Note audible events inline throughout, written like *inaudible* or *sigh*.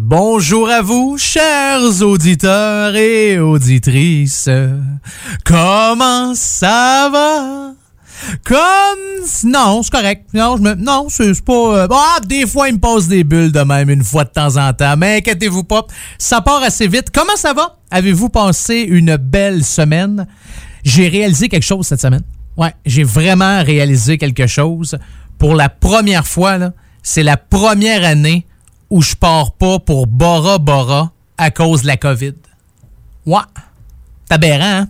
Bonjour à vous, chers auditeurs et auditrices. Comment ça va? Comme non, c'est correct. Non, je me non, c'est pas euh, ah, des fois il me passe des bulles de même une fois de temps en temps, mais inquiétez-vous pas, ça part assez vite. Comment ça va? Avez-vous passé une belle semaine? J'ai réalisé quelque chose cette semaine. Ouais, j'ai vraiment réalisé quelque chose pour la première fois là. C'est la première année où je pars pas pour Bora Bora à cause de la COVID. Ouais. C'est hein?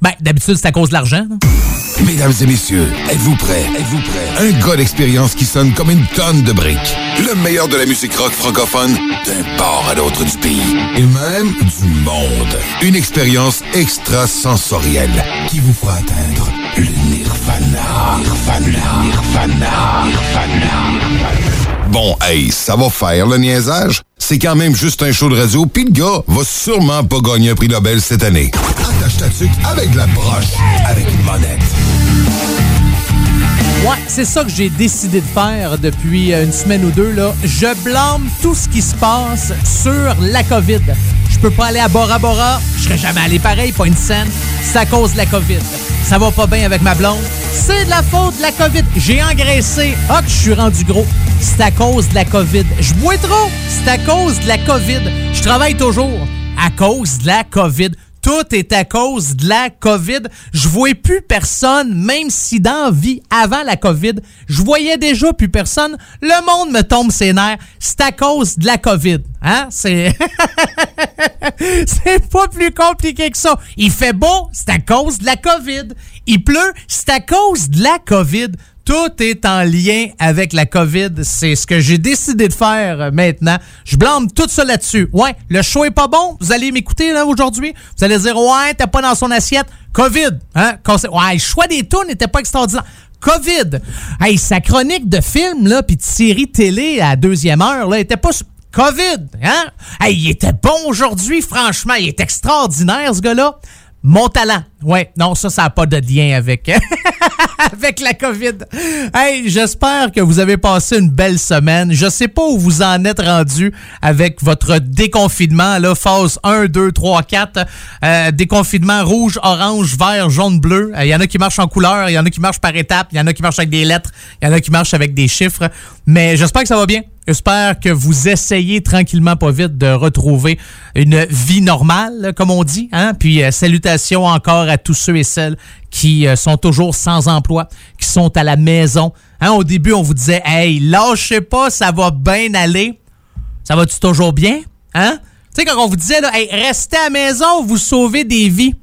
Ben, d'habitude, c'est à cause de l'argent. Mesdames et messieurs, êtes-vous prêts? Êtes-vous prêts? Un gars d'expérience qui sonne comme une tonne de briques. Le meilleur de la musique rock francophone d'un port à l'autre du pays. Et même du monde. Une expérience extrasensorielle qui vous fera atteindre le nirvana. Nirvana. Nirvana. Nirvana. Bon, hey, ça va faire le niaisage? C'est quand même juste un show de radio, pis le gars va sûrement pas gagner un prix Nobel cette année. Attache ta tuque avec la broche, avec une monette. Ouais, c'est ça que j'ai décidé de faire depuis une semaine ou deux. Là. Je blâme tout ce qui se passe sur la COVID. Je peux pas aller à Bora Bora, je serais jamais allé pareil, pas une scène. C'est à cause de la COVID. Ça va pas bien avec ma blonde. C'est de la faute de la COVID. J'ai engraissé. Ah, que je suis rendu gros. C'est à cause de la COVID. Je bois trop. C'est à cause de la COVID. Je travaille toujours à cause de la COVID tout est à cause de la COVID. Je voyais plus personne, même si dans vie, avant la COVID, je voyais déjà plus personne. Le monde me tombe ses nerfs. C'est à cause de la COVID. Hein? C'est. *laughs* c'est pas plus compliqué que ça. Il fait beau, c'est à cause de la COVID. Il pleut, c'est à cause de la COVID. Tout est en lien avec la COVID. C'est ce que j'ai décidé de faire maintenant. Je blâme tout ça là-dessus. Ouais, le show est pas bon. Vous allez m'écouter là aujourd'hui. Vous allez dire ouais, t'es pas dans son assiette. COVID. Hein? Ouais, le choix des tours n'était pas extraordinaire. COVID. Hey, sa chronique de film là, puis de série télé à deuxième heure là, était pas COVID. Hein? Hey, il était bon aujourd'hui. Franchement, il est extraordinaire ce gars-là. Mon talent. Ouais, non, ça, ça n'a pas de lien avec, *laughs* *laughs* avec la COVID. Hey, j'espère que vous avez passé une belle semaine. Je sais pas où vous en êtes rendu avec votre déconfinement, là, phase 1, 2, 3, 4. déconfinement rouge, orange, vert, jaune, bleu. Il y en a qui marchent en couleur, il y en a qui marchent par étapes, il y en a qui marchent avec des lettres, il y en a qui marchent avec des chiffres. Mais j'espère que ça va bien. J'espère que vous essayez tranquillement, pas vite, de retrouver une vie normale, comme on dit. Hein? Puis salutations encore à tous ceux et celles qui sont toujours sans emploi, qui sont à la maison. Hein? Au début, on vous disait, hey, lâchez pas, ça va bien aller. Ça va-tu toujours bien? Hein? Tu sais, quand on vous disait, là, hey, restez à la maison, vous sauvez des vies.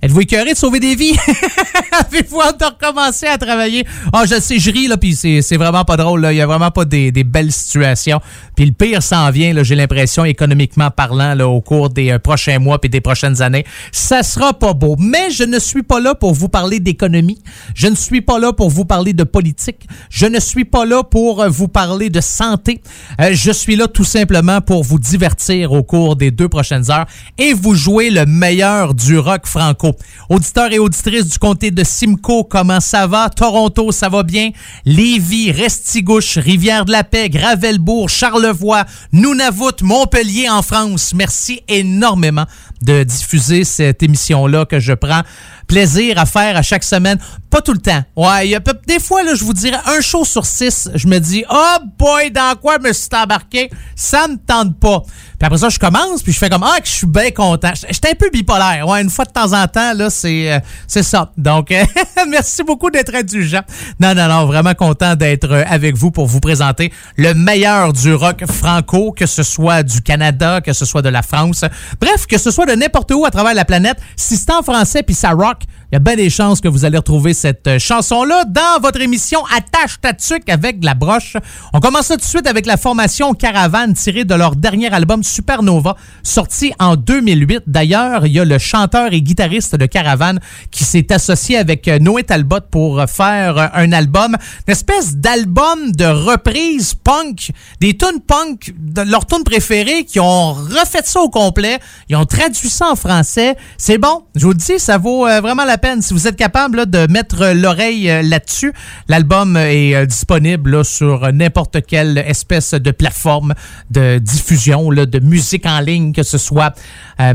Êtes-vous écœuré de sauver des vies? *laughs* Avez-vous hâte de recommencer à travailler? Ah, oh, je sais, je ris, là, puis c'est vraiment pas drôle, là. Il y a vraiment pas des, des belles situations. Puis le pire s'en vient, là, j'ai l'impression, économiquement parlant, là, au cours des euh, prochains mois puis des prochaines années. Ça sera pas beau. Mais je ne suis pas là pour vous parler d'économie. Je ne suis pas là pour vous parler de politique. Je ne suis pas là pour euh, vous parler de santé. Euh, je suis là tout simplement pour vous divertir au cours des deux prochaines heures et vous jouer le meilleur du rock franco. Auditeurs et auditrices du comté de Simcoe, comment ça va? Toronto, ça va bien? Lévis, Restigouche, Rivière-de-la-Paix, Gravelbourg, Charlevoix, Nunavut, Montpellier en France. Merci énormément de diffuser cette émission-là que je prends plaisir à faire à chaque semaine. Pas tout le temps. Ouais, y a, des fois, là, je vous dirais, un show sur six, je me dis, oh boy, dans quoi me suis embarqué? Ça me tente pas. Puis après ça, je commence, puis je fais comme, ah, que je suis bien content. J'étais un peu bipolaire. Ouais, une fois de temps en temps, là, c'est euh, c'est ça. Donc, *laughs* merci beaucoup d'être indulgent. Non, non, non, vraiment content d'être avec vous pour vous présenter le meilleur du rock franco, que ce soit du Canada, que ce soit de la France. Bref, que ce soit de n'importe où à travers la planète. Si c'est en français, puis ça rock, il y a bien des chances que vous allez retrouver cette chanson-là dans votre émission Attache ta avec la broche. On commence tout de suite avec la formation Caravane tirée de leur dernier album Supernova, sorti en 2008. D'ailleurs, il y a le chanteur et guitariste de Caravane qui s'est associé avec Noé Talbot pour faire un album, une espèce d'album de reprise punk, des tunes punk, de leurs tunes préférées qui ont refait ça au complet. Ils ont traduit ça en français. C'est bon, je vous dis, ça vaut vraiment la peine. Si vous êtes capable de mettre l'oreille euh, là-dessus, l'album est euh, disponible sur n'importe quelle espèce de plateforme de diffusion de musique en ligne, que ce soit...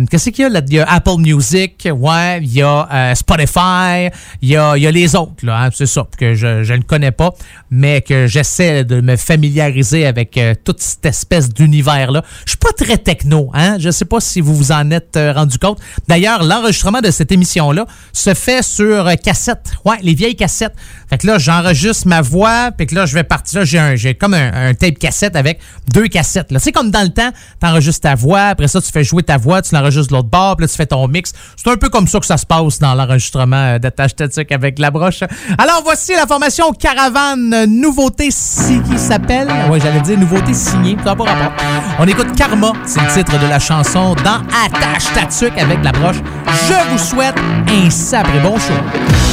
Qu'est-ce qu'il y a là? Il y a Apple Music, ouais, il y a Spotify, il y a, les autres, là, hein, c'est ça, que je, je ne connais pas, mais que j'essaie de me familiariser avec toute cette espèce d'univers-là. Je suis pas très techno, hein? Je sais pas si vous vous en êtes rendu compte. D'ailleurs, l'enregistrement de cette émission-là se fait sur cassette. Ouais, les vieilles cassettes. Fait que là, j'enregistre ma voix, puis que là, je vais partir. Là, j'ai comme un, tape cassette avec deux cassettes. C'est comme dans le temps, t'enregistres ta voix, après ça, tu fais jouer ta voix, tu l'enregistres de l'autre bord, puis là, tu fais ton mix. C'est un peu comme ça que ça se passe dans l'enregistrement euh, d'attache statique avec la broche. Alors, voici la formation Caravane Nouveauté qui s'appelle? Ouais, j'allais dire Nouveauté signée. Ça n'a pas rapport. On écoute Karma, c'est le titre de la chanson dans Attache Tatuc avec la broche. Je vous souhaite un sabre bon show.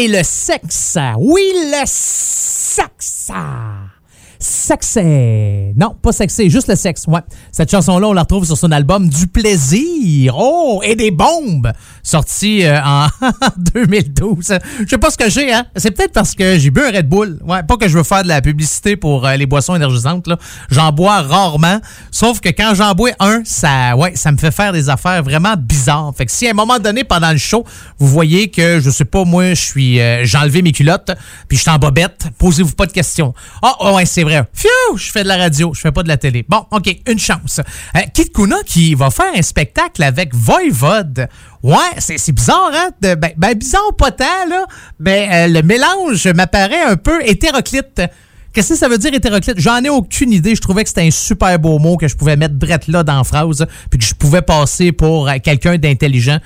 Et le sexe. Oui, le sexe. Sexé. Non, pas sexé, juste le sexe. Ouais. Cette chanson-là, on la retrouve sur son album Du plaisir. Oh, et des bombes. Sorti euh, en *laughs* 2012. Je sais pas ce que j'ai, hein. C'est peut-être parce que j'ai bu un Red Bull. Ouais, pas que je veux faire de la publicité pour euh, les boissons énergisantes, là. J'en bois rarement. Sauf que quand j'en bois un, ça, ouais, ça me fait faire des affaires vraiment bizarres. Fait que si à un moment donné, pendant le show, vous voyez que, je sais pas, moi, je suis, euh, j'ai enlevé mes culottes, puis je suis en bobette, posez-vous pas de questions. Ah, oh, ouais, c'est vrai je fais de la radio, je fais pas de la télé. Bon, OK, une chance. Kit Kuna qui va faire un spectacle avec Voivode. Ouais, c'est bizarre, hein? ben, ben, bizarre pas tant, là. Ben, le mélange m'apparaît un peu hétéroclite. Qu'est-ce que ça veut dire hétéroclite? J'en ai aucune idée. Je trouvais que c'était un super beau mot que je pouvais mettre drette là dans la phrase, puis que je pouvais passer pour euh, quelqu'un d'intelligent.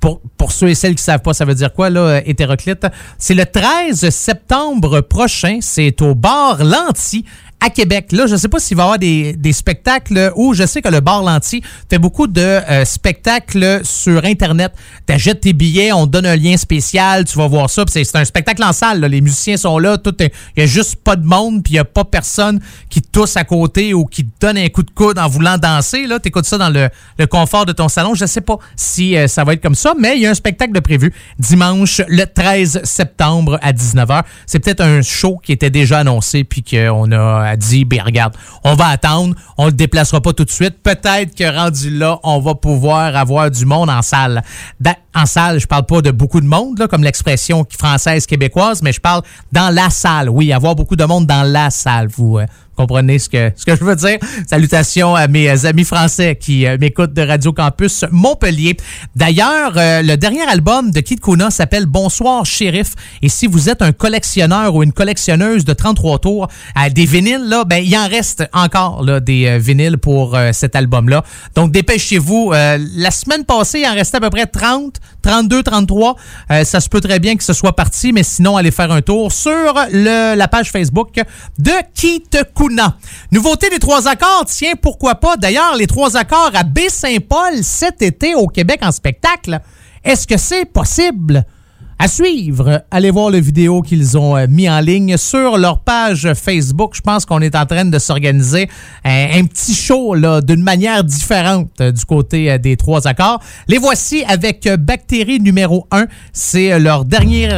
Pour, ceux et celles qui savent pas, ça veut dire quoi, là, euh, hétéroclite? C'est le 13 septembre prochain. C'est au bar Lanty à Québec. Là, je ne sais pas s'il va y avoir des, spectacles où je sais que le bar Lanty fait beaucoup de euh, spectacles sur Internet. Tu achètes tes billets, on donne un lien spécial, tu vas voir ça. C'est un spectacle en salle. Les musiciens sont là, tout il n'y a juste pas de monde, puis il n'y a pas personne qui tousse à côté ou qui te donne un coup de coude en voulant danser. Tu écoutes ça dans le, confort de ton salon. Je ne sais pas si euh, ça va être comme ça, mais il y a un spectacle de prévu dimanche le 13 septembre à 19h. C'est peut-être un show qui était déjà annoncé puis qu'on a dit, ben regarde, on va attendre, on le déplacera pas tout de suite. Peut-être que rendu là, on va pouvoir avoir du monde en salle. Ben, en salle, je parle pas de beaucoup de monde, comme l'expression française québécoise, mais je parle dans la salle. Oui, avoir beaucoup de monde dans la salle. Vous, euh, comprenez ce que, ce que je veux dire. Salutations à mes amis français qui euh, m'écoutent de Radio Campus Montpellier. D'ailleurs, euh, le dernier album de Kid Kuna s'appelle Bonsoir Shérif. Et si vous êtes un collectionneur ou une collectionneuse de 33 tours des vinyles, là, ben, il en reste encore là, des euh, vinyles pour cet album-là. Donc, dépêchez-vous. la semaine passée, il en restait à peu près 30, 32, 33. ça se peut très bien que ce soit parti, mais sinon, allez faire un tour sur le, la page Facebook de Kit Kuna. Nouveauté des trois accords, tiens, pourquoi pas? D'ailleurs, les trois accords à Baie-Saint-Paul cet été au Québec en spectacle. Est-ce que c'est possible? À suivre, allez voir le vidéo qu'ils ont euh, mis en ligne sur leur page Facebook. Je pense qu'on est en train de s'organiser un, petit show d'une manière différente euh, du côté euh, des trois accords. Les voici avec Bactérie numéro 1. C'est leur dernier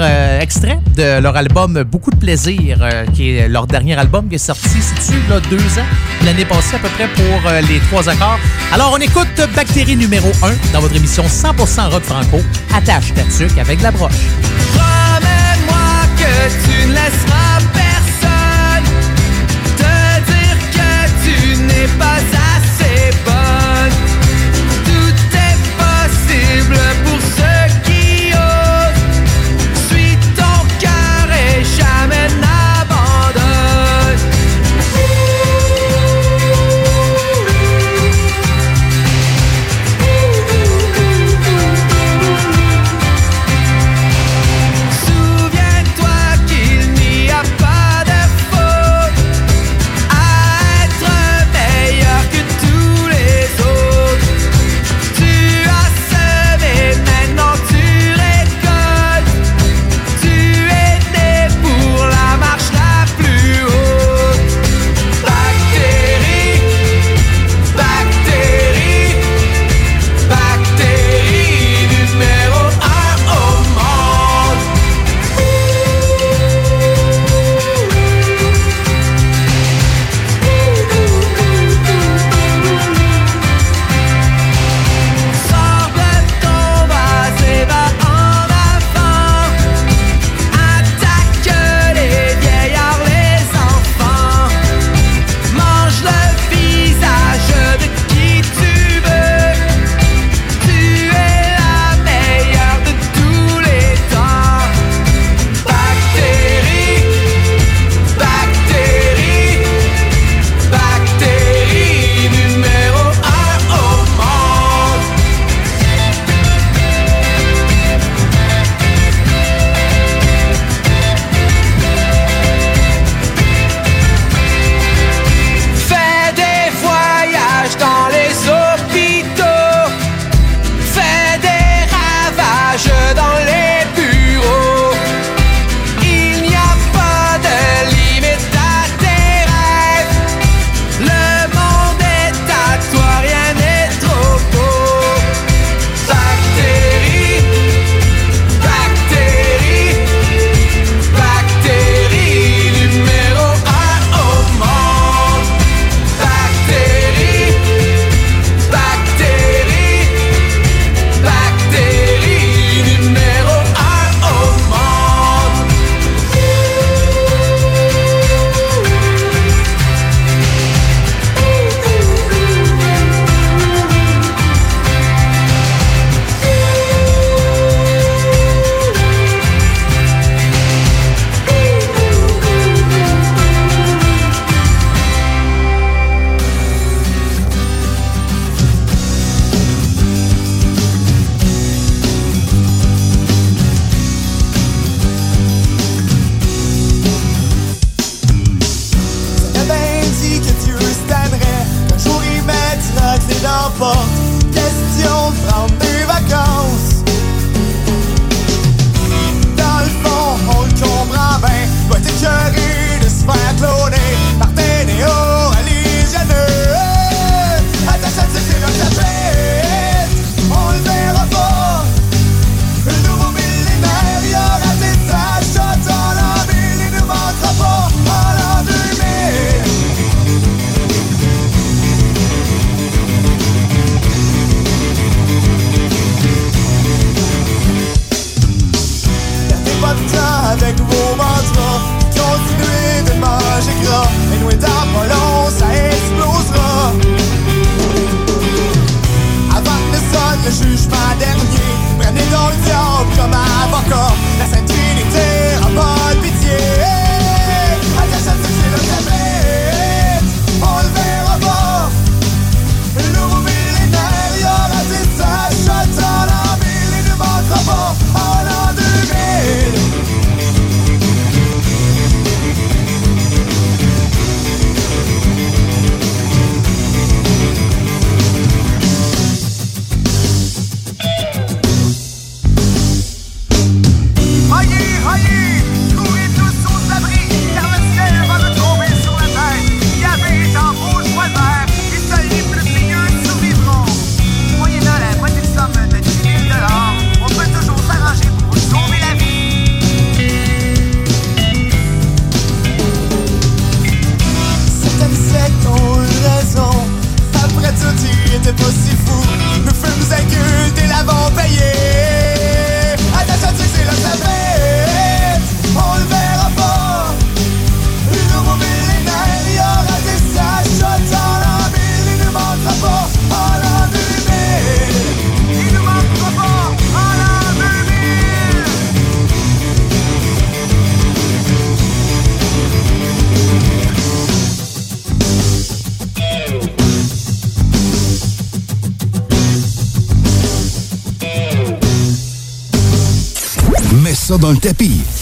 extrait de leur album Beaucoup de plaisir, qui est leur dernier album qui est sorti, c'est-tu, deux ans, l'année passée à peu près pour les trois accords. Alors, on écoute Bactérie numéro 1 dans votre émission 100% rock franco. Attache ta avec la broche. Promets-moi que tu ne laisseras personne te dire que tu n'es pas assez ça dans le tapis.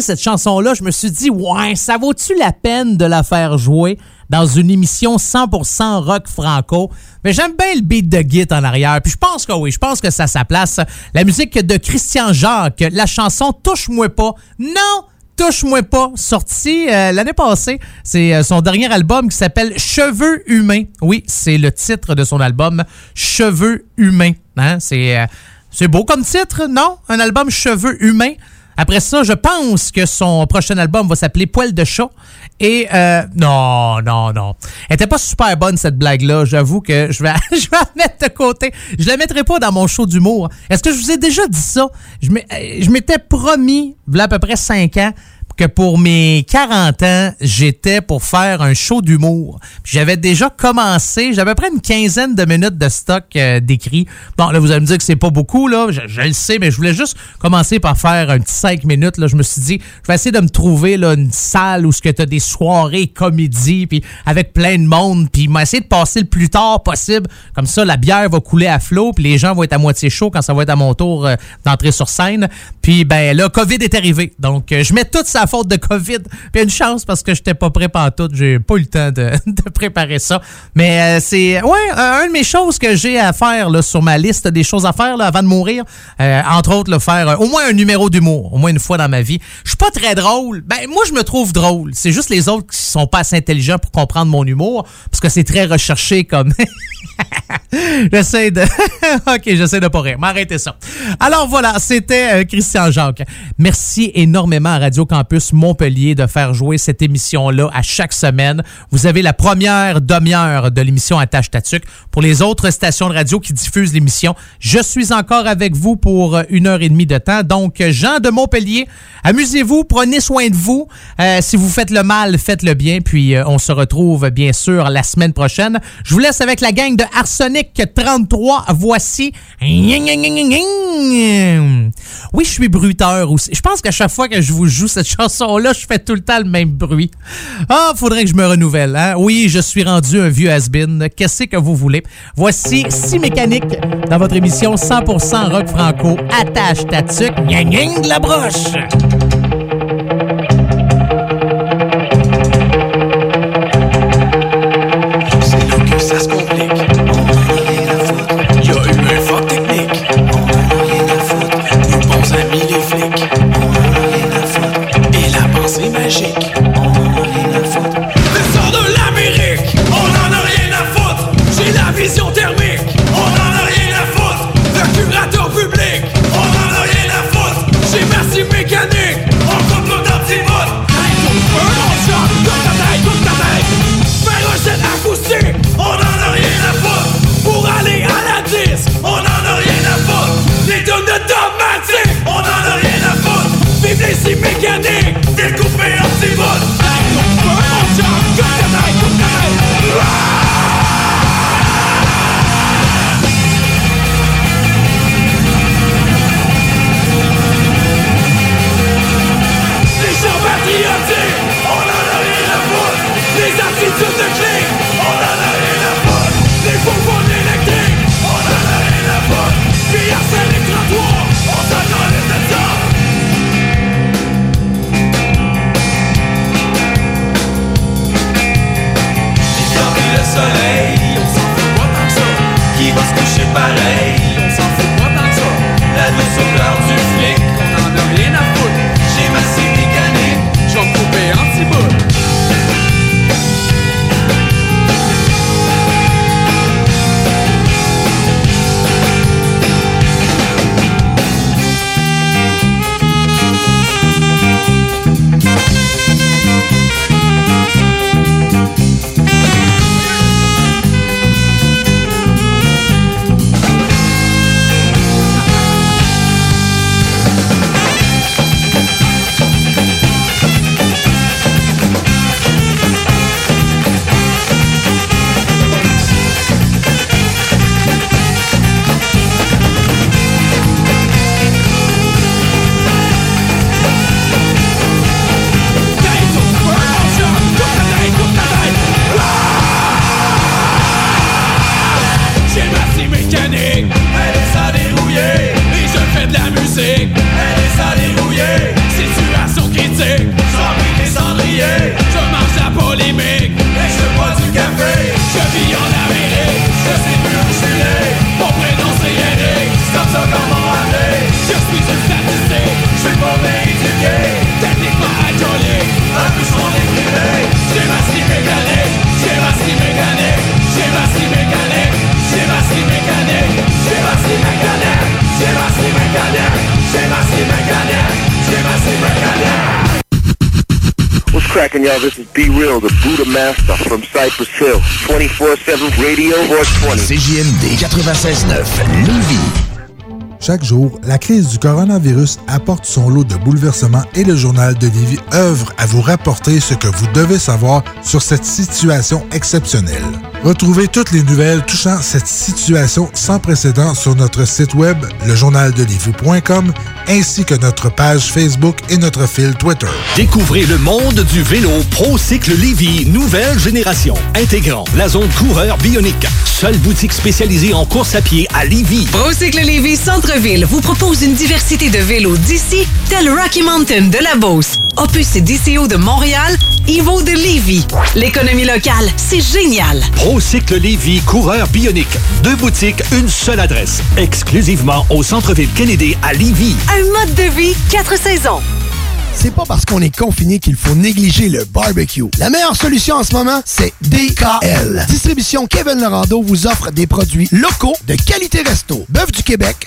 Cette chanson-là, je me suis dit, ouais, ça vaut-tu la peine de la faire jouer dans une émission 100% rock franco? Mais j'aime bien le beat de Git en arrière. Puis je pense que oui, je pense que ça a sa place. La musique de Christian Jacques, la chanson Touche-moi pas. Non! Touche-moi pas, sorti euh, l'année passée. C'est euh, son dernier album qui s'appelle Cheveux humains. Oui, c'est le titre de son album Cheveux humains. Hein? Euh, c'est beau comme titre, non? Un album Cheveux humains. Après ça, je pense que son prochain album va s'appeler Poil de chat. Et euh, non, non, non. Elle était pas super bonne cette blague-là. J'avoue que je vais, *laughs* je vais la mettre de côté. Je la mettrai pas dans mon show d'humour. Est-ce que je vous ai déjà dit ça? Je euh, m'étais promis, a à peu près 5 ans, que pour mes 40 ans, j'étais pour faire un show d'humour. J'avais déjà commencé, j'avais à peu près une quinzaine de minutes de stock euh, d'écrit. Bon, là, vous allez me dire que c'est pas beaucoup, là, je, le sais, mais je voulais juste commencer par faire un petit 5 minutes. Là. Je me suis dit, je vais essayer de me trouver là, une salle où tu as des soirées comédie, puis avec plein de monde, puis m'essayer de passer le plus tard possible. Comme ça, la bière va couler à flot, puis les gens vont être à moitié chauds quand ça va être à mon tour euh, d'entrer sur scène. Puis, ben là, COVID est arrivé. Donc, euh, je mets toute sa faute de COVID. Puis une chance parce que j'étais pas prêt tout. J'ai pas eu le temps *laughs* de, préparer ça. Mais euh, c'est ouais, un de mes choses que j'ai à faire là, sur ma liste des choses à faire là, avant de mourir. Euh, entre autres, le faire euh, au moins un numéro d'humour, au moins une fois dans ma vie. Je suis pas très drôle. Ben moi, je me trouve drôle. C'est juste les autres qui sont pas assez intelligents pour comprendre mon humour parce que c'est très recherché comme. *laughs* j'essaie de. *laughs* ok, j'essaie de pas rire. M'arrêtez ça. Alors voilà, c'était Christian Jacques. Merci énormément à Radio Campus Montpellier de faire jouer cette émission-là à chaque semaine. Vous avez la première demi-heure de l'émission Attache Tatuc. Pour les autres stations de radio qui diffusent l'émission, je suis encore avec vous pour une heure et demie de temps. Donc, Jean de Montpellier, amusez-vous, prenez soin de vous. Euh, si vous faites le mal, faites le bien. Puis, euh, on se retrouve bien sûr la semaine prochaine. Je vous laisse avec la gang de Arsenic 33. Voici. Oui, je suis bruteur aussi. Je pense qu'à chaque fois que je vous joue cette chanson-là, je fais tout le temps le même bruit. Ah, faudrait que je me renouvelle. Hein? Oui, je suis rendu un vieux has-been. Qu'est-ce que vous voulez? Voici Si Mécanique dans votre émission 100% rock franco. Attache ta tuque, de la broche! Y'all. This is Be Real, the Buddha Master from Cypress Hill. 24-7 Radio 420. CJMD 96.9, Lévis. Chaque jour, la crise du coronavirus apporte son lot de bouleversements et le journal de Lévis œuvre à vous rapporter ce que vous devez savoir sur cette situation exceptionnelle. Retrouvez toutes les nouvelles touchant cette situation sans précédent sur notre site web, lejournaldelivie.com ainsi que notre page Facebook et notre fil Twitter. Découvrez le monde du vélo ProCycle Lévy, nouvelle génération, intégrant la zone coureur bionique. Seule boutique spécialisée en course à pied à Lévy. ProCycle Lévy Centre-Ville vous propose une diversité de vélos d'ici, tel Rocky Mountain de la Beauce, Opus et DCO de Montréal, Evo de Lévy. L'économie locale, c'est génial. ProCycle Lévy, coureur bionique. Deux boutiques, une seule adresse. Exclusivement au centre-ville Kennedy à Lévy. Un mode de vie, quatre saisons. C'est pas parce qu'on est confiné qu'il faut négliger le barbecue. La meilleure solution en ce moment, c'est DKL. Distribution Kevin Lorando vous offre des produits locaux de qualité resto. Bœuf du Québec,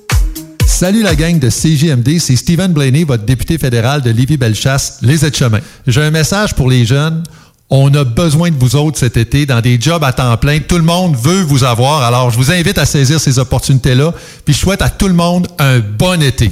Salut la gang de CGMD, c'est Stephen Blaney, votre député fédéral de Lévis-Bellechasse, les aides-chemins. J'ai un message pour les jeunes. On a besoin de vous autres cet été dans des jobs à temps plein. Tout le monde veut vous avoir. Alors, je vous invite à saisir ces opportunités-là. Puis, je souhaite à tout le monde un bon été.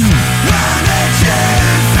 you.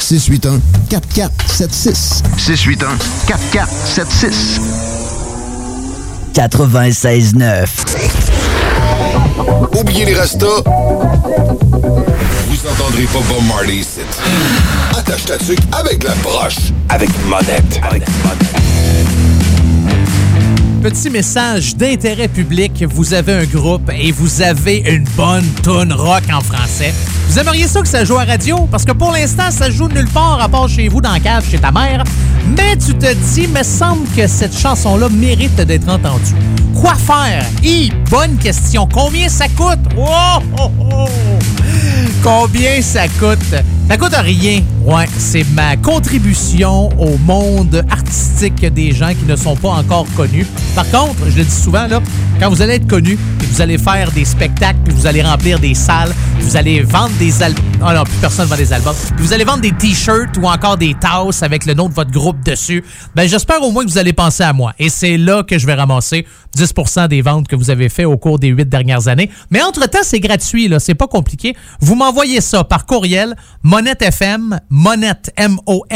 681-4476. 681-4476. 96.9. Oubliez les restos. Vous entendrez pas Bob Marley ici. Attache ta tuque avec la broche. Avec monette. Avec Petit message d'intérêt public, vous avez un groupe et vous avez une bonne tune rock en français. Vous aimeriez ça que ça joue à radio? Parce que pour l'instant, ça joue nulle part à part chez vous dans la cave, chez ta mère. Mais tu te dis, me semble que cette chanson-là mérite d'être entendue. Quoi faire? Hi, bonne question. Combien ça coûte? Oh, oh, oh. Combien ça coûte? Ça coûte rien. Ouais, c'est ma contribution au monde artistique des gens qui ne sont pas encore connus. Par contre, je le dis souvent, là, quand vous allez être connu, vous allez faire des spectacles, puis vous allez remplir des salles, vous allez vendre des albums. Oh non, plus personne vend des albums. Vous allez vendre des t-shirts ou encore des tasses avec le nom de votre groupe dessus. Ben, j'espère au moins que vous allez penser à moi. Et c'est là que je vais ramasser 10% des ventes que vous avez fait au cours des huit dernières années. Mais entre-temps, c'est gratuit, là. C'est pas compliqué. Vous m'envoyez ça par courriel, Monette FM, Monette, M-O-N-E-T-T-E-F-M,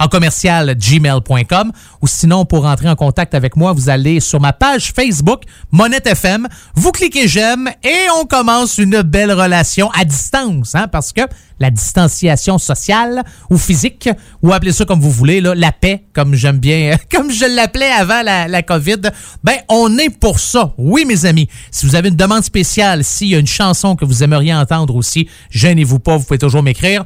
en commercial gmail.com. Ou sinon, pour entrer en contact avec moi, vous allez sur ma page Facebook, Monette FM. Vous cliquez j'aime et on commence une belle relation à distance, hein, parce que la distanciation sociale ou physique, ou appelez ça comme vous voulez, la paix, comme j'aime bien, *laughs* comme je l'appelais avant la, COVID, ben on est pour ça. Oui, mes amis. Si vous avez une demande spéciale, s'il y a une chanson que vous aimeriez entendre aussi, gênez-vous pas, vous pouvez toujours m'écrire.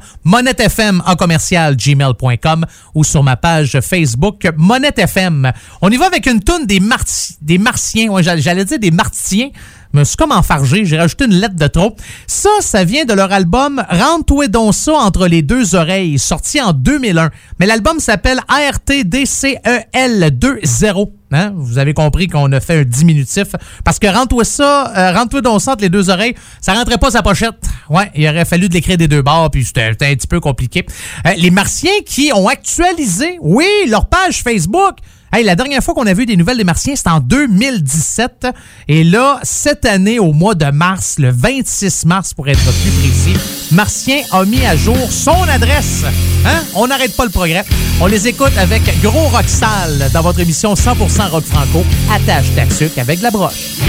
FM en commercial gmail.com ou sur ma page Facebook Monette FM. On y va avec une toune des, Marti- des Martiens, ouais, j'allais dire des Martiens. Me suis comme enfargé, j'ai rajouté une lettre de trop. Ça, ça vient de leur album donc ça entre les deux oreilles, sorti en 2001. Mais l'album s'appelle ARTDCEL 2.0. Hein? Vous avez compris qu'on a fait un diminutif. Parce que rentre-toi ça, euh, rentre-toi entre les deux oreilles, ça rentrait pas sa pochette. Ouais, il aurait fallu de l'écrire des deux bords, puis c'était c'était un petit peu compliqué. Euh, les Martiens qui ont actualisé, oui, leur page Facebook. La dernière fois qu'on a vu des nouvelles des Martiens, c'était en 2017. Et là, cette année, au mois de mars, le 26 mars pour être plus précis, Martien a mis à jour son adresse. Hein? On n'arrête pas le progrès. On les écoute avec Gros Rock Sale dans votre émission 100% Rock Franco, attache ta avec la broche.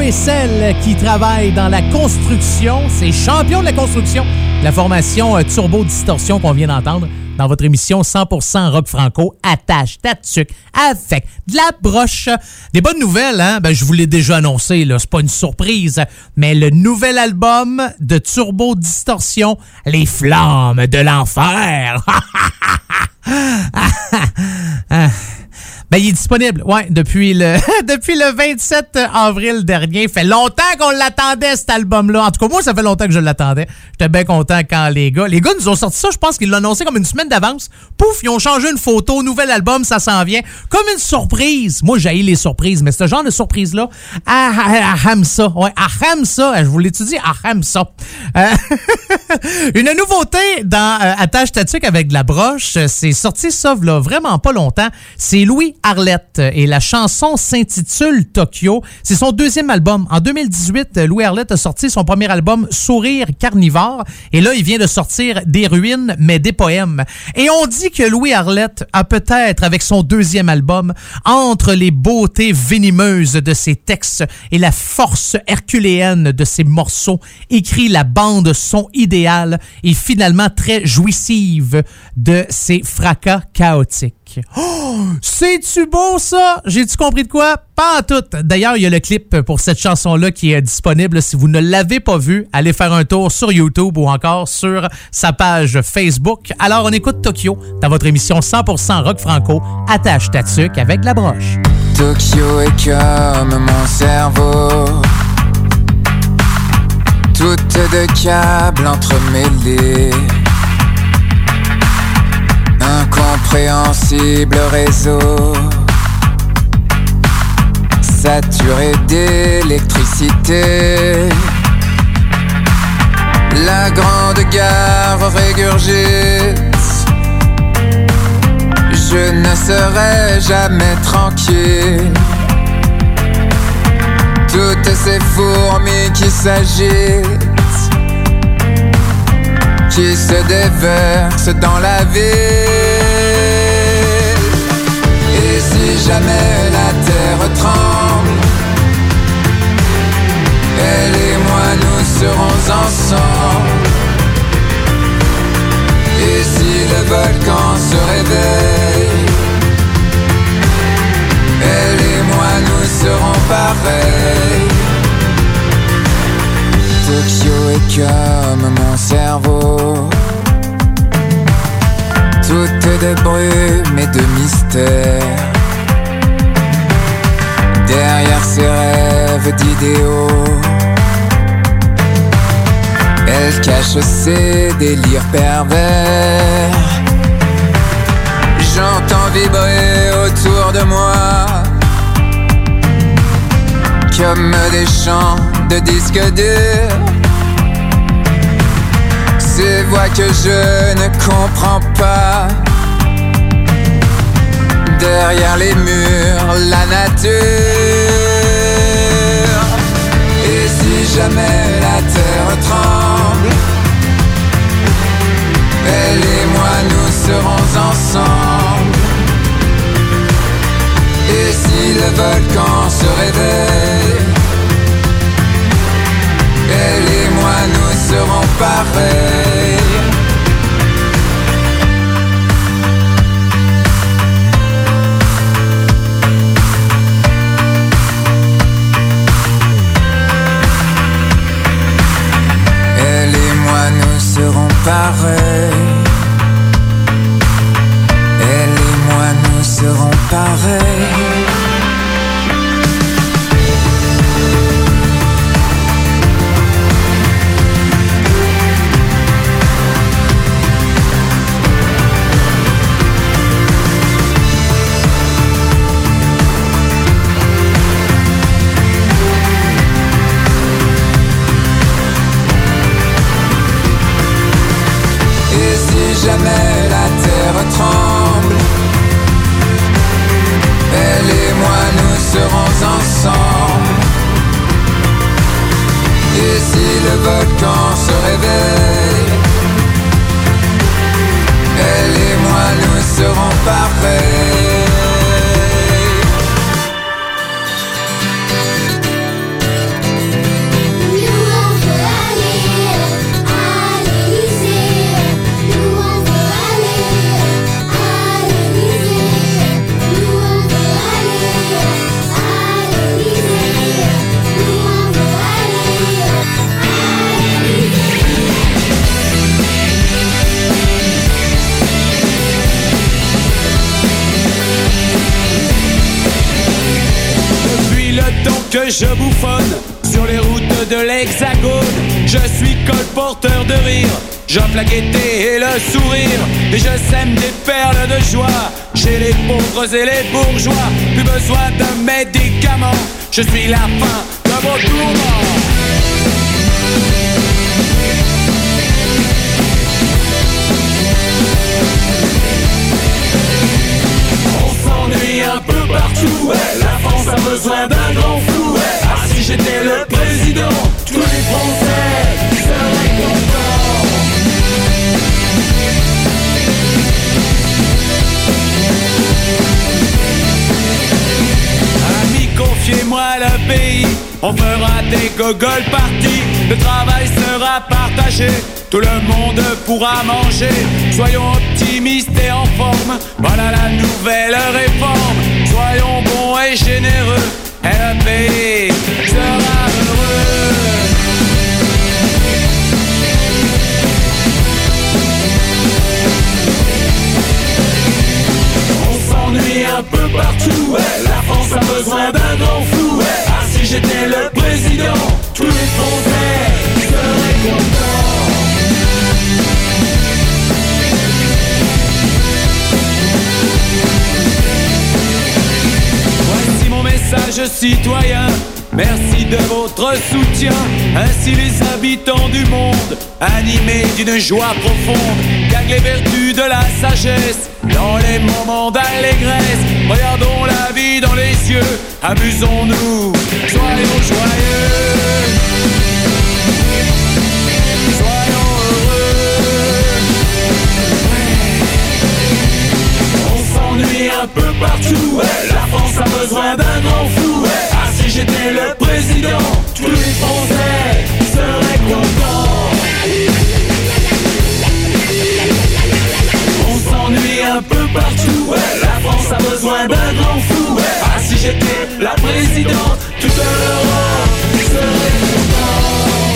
et celles qui travaillent dans la construction. C'est champion de la construction. La formation euh, Turbo Distorsion qu'on vient d'entendre dans votre émission 100% rock franco, attache, tatuc, avec de la broche. Des bonnes nouvelles, hein? Ben, je vous l'ai déjà annoncé, là, c'est pas une surprise, mais le nouvel album de Turbo Distorsion, Les Flammes de l'Enfer. *laughs* Ah, ah, ah, ben, il est disponible, ouais, depuis le, *laughs* depuis le 27 avril dernier. fait longtemps qu'on l'attendait, cet album-là. En tout cas, moi, ça fait longtemps que je l'attendais. J'étais bien content quand les gars... Les gars nous ont sorti ça, je pense qu'ils l'ont annoncé comme une semaine d'avance. Pouf, ils ont changé une photo, nouvel album, ça s'en vient. Comme une surprise. Moi, j'ai les surprises, mais ce genre de surprise-là, ah, ah, ah, aime ça. Ouais, ah, ça. Je vous l'étudie, ah, ça. Euh, *laughs* une nouveauté dans euh, Attache Statique avec de la broche, c'est sorti ça, là, vraiment pas longtemps. C'est Louis Arlette et la chanson s'intitule Tokyo. C'est son deuxième album. En 2018, Louis Arlette a sorti son premier album Sourire carnivore et là, il vient de sortir Des ruines, mais des poèmes. Et on dit que Louis Arlette a peut-être, avec son deuxième album, entre les beautés venimeuses de ses textes et la force herculéenne de ses morceaux, écrit la bande son idéale et finalement très jouissive de ses fracas chaotiques. Oh, c'est-tu beau ça? J'ai-tu compris de quoi? Pas en tout. D'ailleurs, il y a le clip pour cette chanson-là qui est disponible. Si vous ne l'avez pas vu, allez faire un tour sur YouTube ou encore sur sa page Facebook. Alors, on écoute Tokyo dans votre émission 100% rock franco. Attache ta tuque avec la broche. Tokyo est comme mon cerveau. Toutes de câbles entremêlés. Incompréhensible réseau. Saturé d'électricité. La grande gare régurgite. Je ne serai jamais tranquille. Toutes ces fourmis qui s'agitent qui se déverse dans la ville. Jamais la terre tremble, elle et moi nous serons ensemble. Et si le volcan se réveille, elle et moi nous serons pareils. Tokyo est comme mon cerveau Toute de brume et de mystère Derrière ces rêves d'idéaux. Elle cache ses délires pervers. J'entends vibrer autour de moi. Comme des chants de disques durs. Ces voix que je ne comprends pas Derrière les murs, la nature. Et si jamais la terre tremble Elle et moi nous serons ensemble. Et si le volcan se réveille elle et moi nous serons pareils serons pareils Elle et moi nous serons pareils Et si le volcan se réveille, je bouffonne sur les routes de l'Hexagone. Je suis colporteur de rire. J'offre la gaieté et le sourire. Et je sème des perles de joie chez les pauvres et les bourgeois. Plus besoin de médicaments. Je suis la fin de vos tourments. Gogoles parties. Le travail sera partagé. Tout le monde pourra manger. Soyons optimistes et en forme. Voilà la nouvelle réforme. Soyons bons et généreux. Et le pays sera heureux. On s'ennuie un peu partout. La France a besoin d'un grand fou, ouais. J'étais le président, tous les Français seraient contents. Voici mon message citoyen. Merci de votre soutien. Ainsi les habitants du monde, animés d'une joie profonde, gagnent les vertus de la sagesse dans les moments d'allégresse. Regardons la vie dans les yeux, amusons-nous, soyons joyeux. Soyons heureux. On s'ennuie un peu partout, ouais. La France a besoin d'un grand ouais. Ah, si j'étais le président, tous les Français seraient contents. Partout, ouais. La France a besoin d'un grand fou, ouais. Ah, si j'étais la présidente, toute l'Europe serait contente.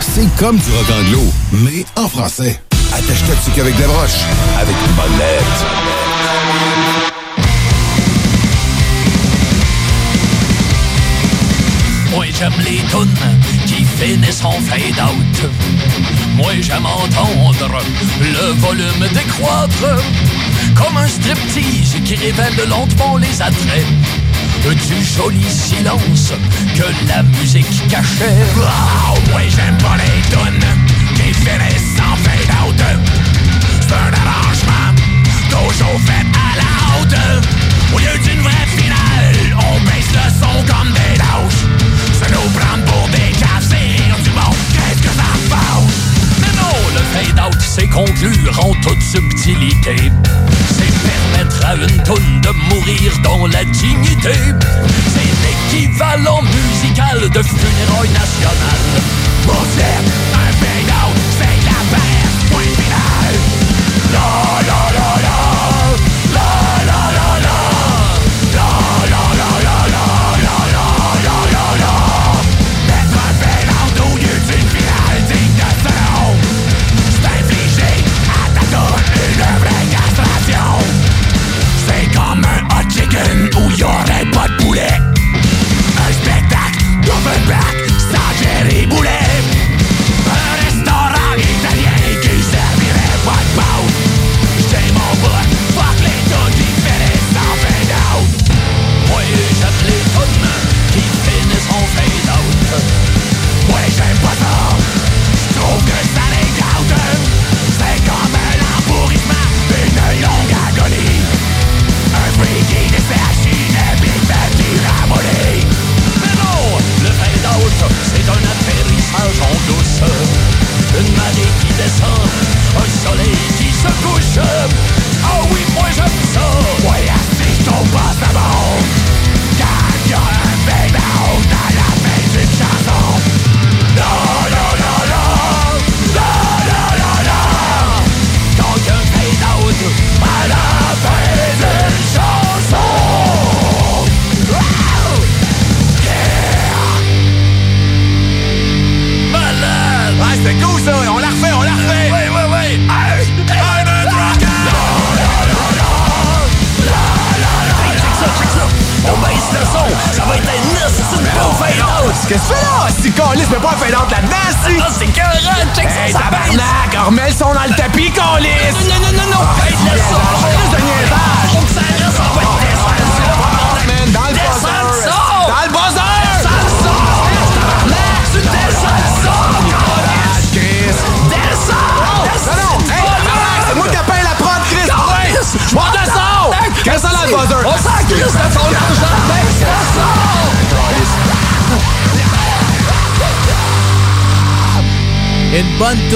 C'est comme du rock anglo, mais en français. Attache-toi dessus qu'avec des broches, avec une bonne lettre. Moi j'aime les tunes qui finissent en fade out. Moi j'aime entendre le volume décroître comme un striptease qui révèle lentement les attraits du joli silence que la musique cachait. Oh, moi j'aime pas les tunes qui finissent en fade out. C'est un arrangement toujours fait à la haute. Au lieu d'une vraie finale, on baisse le son comme des lâches. Se nous prendre pour des caves, c'est rire du monde, le fade-out, c'est conclure en toute subtilité. C'est permettre à une toune de mourir dans la dignité. C'est l'équivalent musical de funérailles nationales. Un fade-out, c'est la perte, point final. La la, la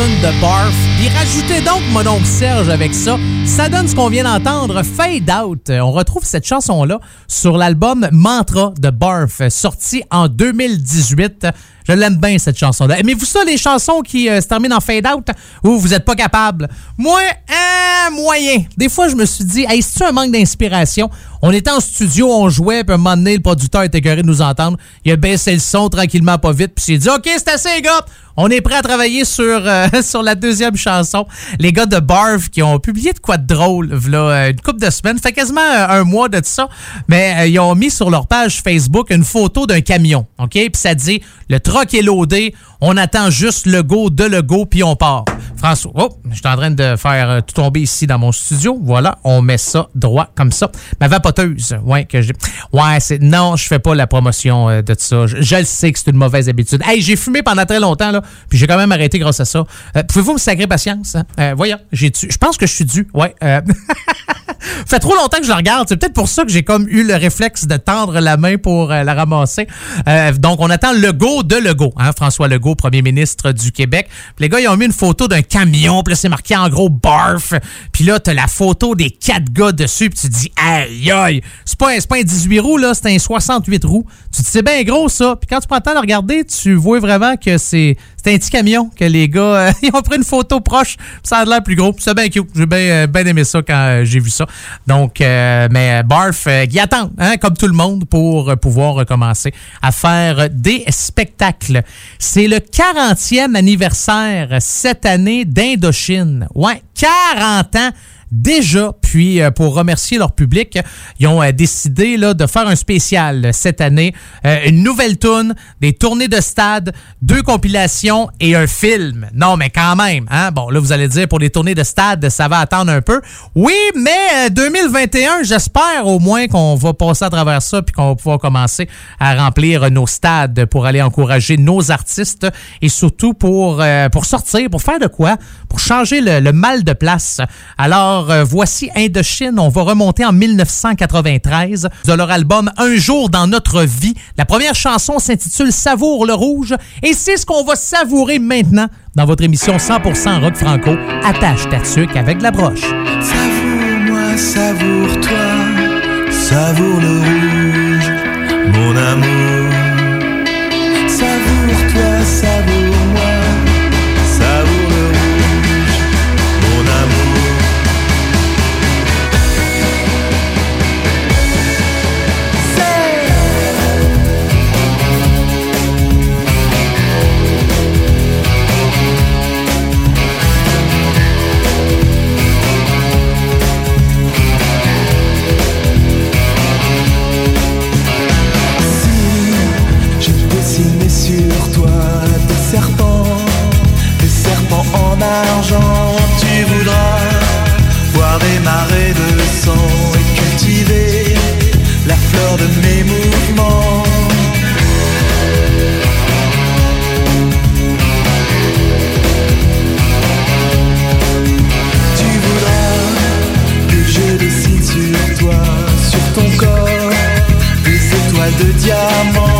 De barf. Puis rajoutez donc mon oncle Serge avec ça. Ça donne ce qu'on vient d'entendre, Fade Out. On retrouve cette chanson-là sur l'album Mantra de Barf, sorti en 2018. Je l'aime bien, cette chanson-là. Aimez-vous ça, les chansons qui euh, se terminent en fade out ou vous êtes pas capable? Moi, un moyen. Des fois, je me suis dit, hey, c'est-tu un manque d'inspiration? On était en studio, on jouait, puis un moment donné, le producteur était écœuré de nous entendre. Il a baissé le son tranquillement, pas vite, puis s'est dit, OK, c'est assez, les gars. On est prêt à travailler sur, euh, *laughs* sur la deuxième chanson. Les gars de Barf qui ont publié de quoi de drôle, là, euh, une couple de semaines, ça fait quasiment euh, un mois de ça, mais euh, ils ont mis sur leur page Facebook une photo d'un camion, OK? Puis ça dit, le truck est loadé, on attend juste le go de le go, puis on part. François, oh, je suis en train de faire euh, tout tomber ici dans mon studio. Voilà, on met ça droit comme ça. Ma vapoteuse, ouais, que j'ai. Ouais, c'est. Non, je fais pas la promotion euh, de ça. Je, le sais que c'est une mauvaise habitude. Hey, j'ai fumé pendant très longtemps, là, puis j'ai quand même arrêté grâce à ça. Euh, Pouvez-vous me sacrer patience? hein? Voyons, j'ai Je pense que je suis dû. Ouais. *laughs* fait trop longtemps que je la regarde. C'est peut-être pour ça que j'ai comme eu le réflexe de tendre la main pour euh, la ramasser. Euh, donc, on attend le go de Legault, hein, François Legault, premier ministre du Québec. Puis les gars, ils ont mis une photo d'un camion, puis là, c'est marqué en gros barf. Puis là, t'as la photo des quatre gars dessus, puis tu te dis, aïe, aïe, c'est pas, pas un 18 roues, là, c'est un 68 roues. Tu te dis, c'est bien gros, ça. Puis quand tu prends le temps de regarder, tu vois vraiment que c'est c'est un petit camion que les gars, euh, *laughs* ils ont pris une photo proche, ça a l'air plus gros. C'est bien cute. J'ai bien euh, aimé ça quand euh, j'ai vu ça. Donc, euh, mais Barf, euh, qui attend, hein, comme tout le monde, pour pouvoir recommencer à faire des spectacles. C'est le 40e anniversaire cette année d'Indochine. Ouais, 40 ans déjà. Puis euh, pour remercier leur public, ils ont euh, décidé là, de faire un spécial euh, cette année. Une nouvelle tune, des tournées de stade, deux compilations et un film. Non, mais quand même. Hein? Bon, là, vous allez dire, pour les tournées de stade, ça va attendre un peu. Oui, mais euh, 2021, j'espère au moins qu'on va passer à travers ça puis qu'on va pouvoir commencer à remplir nos stades pour aller encourager nos artistes et surtout pour, pour sortir, pour faire de quoi? Pour changer le, mal de place. Alors, voici Indochine. On va remonter en 1993 de leur album Un jour dans notre vie. La première chanson s'intitule Savoure le rouge et c'est ce qu'on va savourer maintenant dans votre émission 100% rock franco. Attache ta tuque avec la broche. Savoure-moi, savoure-toi, savoure le rouge, mon amour. de diamants.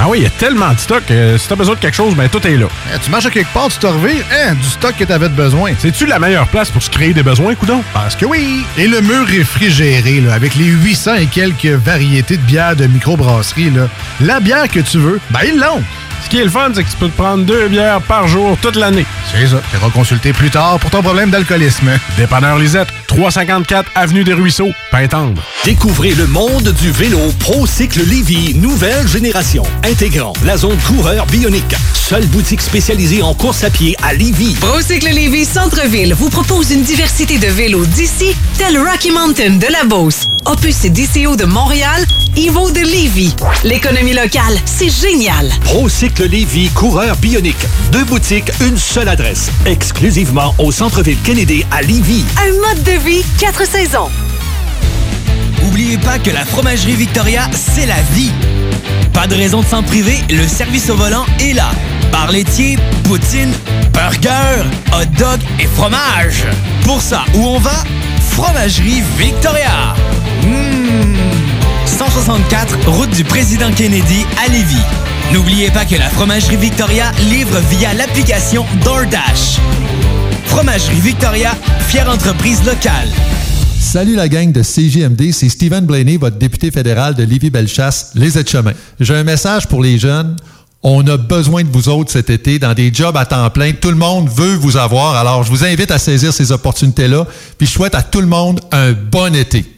Ah oui, il y a tellement de stock. euh, si t'as besoin de quelque chose, ben tout est là. Eh, tu marches à quelque part, tu te hein, du stock que t'avais de besoin. C'est-tu la meilleure place pour se créer des besoins, coudon? Parce que oui! Et le mur réfrigéré, là, avec les 800 et quelques variétés de bières de microbrasserie, là, la bière que tu veux, ben ils l'ont! Ce qui est le fun, c'est que tu peux te prendre deux bières par jour toute l'année. C'est ça. Tu iras consulter plus tard pour ton problème d'alcoolisme. Dépanneur Lisette, 354 Avenue des Ruisseaux, Pintendre. Découvrez le monde du vélo ProCycle Lévy, nouvelle génération, intégrant la zone coureur bionique. Seule boutique spécialisée en course à pied à Lévy. Procycle Lévis Centre-Ville vous propose une diversité de vélos d'ici, tel Rocky Mountain de la Beauce, Opus DCO de Montréal, Evo de Lévis. L'économie locale, c'est génial. ProCycle Lévy, coureur bionique. Deux boutiques, une seule adresse. Exclusivement au centre-ville Kennedy à Lévy. Un mode de vie, quatre saisons. N'oubliez pas que la fromagerie Victoria, c'est la vie. Pas de raison de s'en priver, le service au volant est là. Bar laitier, poutine, burger, hot dog et fromage. Pour ça, où on va? Fromagerie Victoria. Mmh. 164, route du président Kennedy à Lévis. N'oubliez pas que la Fromagerie Victoria livre via l'application DoorDash. Fromagerie Victoria, fière entreprise locale. Salut la gang de CJMD, c'est Stephen Blaney, votre député fédéral de Lévis-Bellechasse, les aides-chemins. J'ai un message pour les jeunes. On a besoin de vous autres cet été dans des jobs à temps plein. Tout le monde veut vous avoir. Alors, je vous invite à saisir ces opportunités-là. Puis, je souhaite à tout le monde un bon été.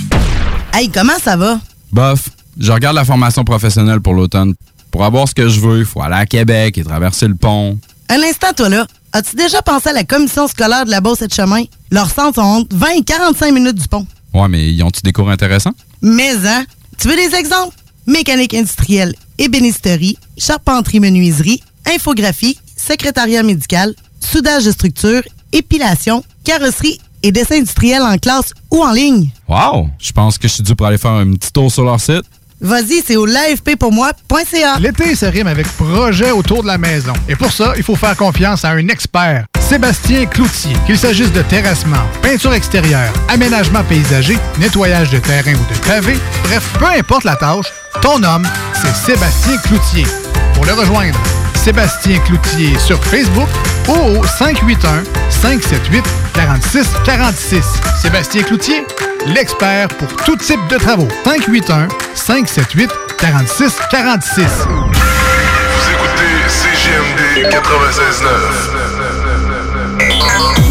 Hey, comment ça va? Bof, je regarde la formation professionnelle pour l'automne. Pour avoir ce que je veux, il faut aller à Québec et traverser le pont. Un instant, toi là. As-tu déjà pensé à la commission scolaire de la Beauce et de chemin? Leurs centres sont entre 20 et 45 minutes du pont. Ouais, mais ils ont-tu des cours intéressants? Mais, hein? Tu veux des exemples? Mécanique industrielle, ébénisterie, charpenterie-menuiserie, infographie, secrétariat médical, soudage de structure, épilation, carrosserie et dessin industriel en classe ou en ligne. Wow! Je pense que je suis dû pour aller faire un petit tour sur leur site. Vas-y, c'est au l'afppourmoi.ca. L'été se rime avec projet autour de la maison. Et pour ça, il faut faire confiance à un expert, Sébastien Cloutier. Qu'il s'agisse de terrassement, peinture extérieure, aménagement paysager, nettoyage de terrain ou de pavé, bref, peu importe la tâche, ton homme, c'est Sébastien Cloutier. Pour le rejoindre, Sébastien Cloutier sur Facebook ou au 581 578 46 46. Sébastien Cloutier, l'expert pour tout type de travaux. 581 578 46 46. Vous écoutez CGMD 96.9.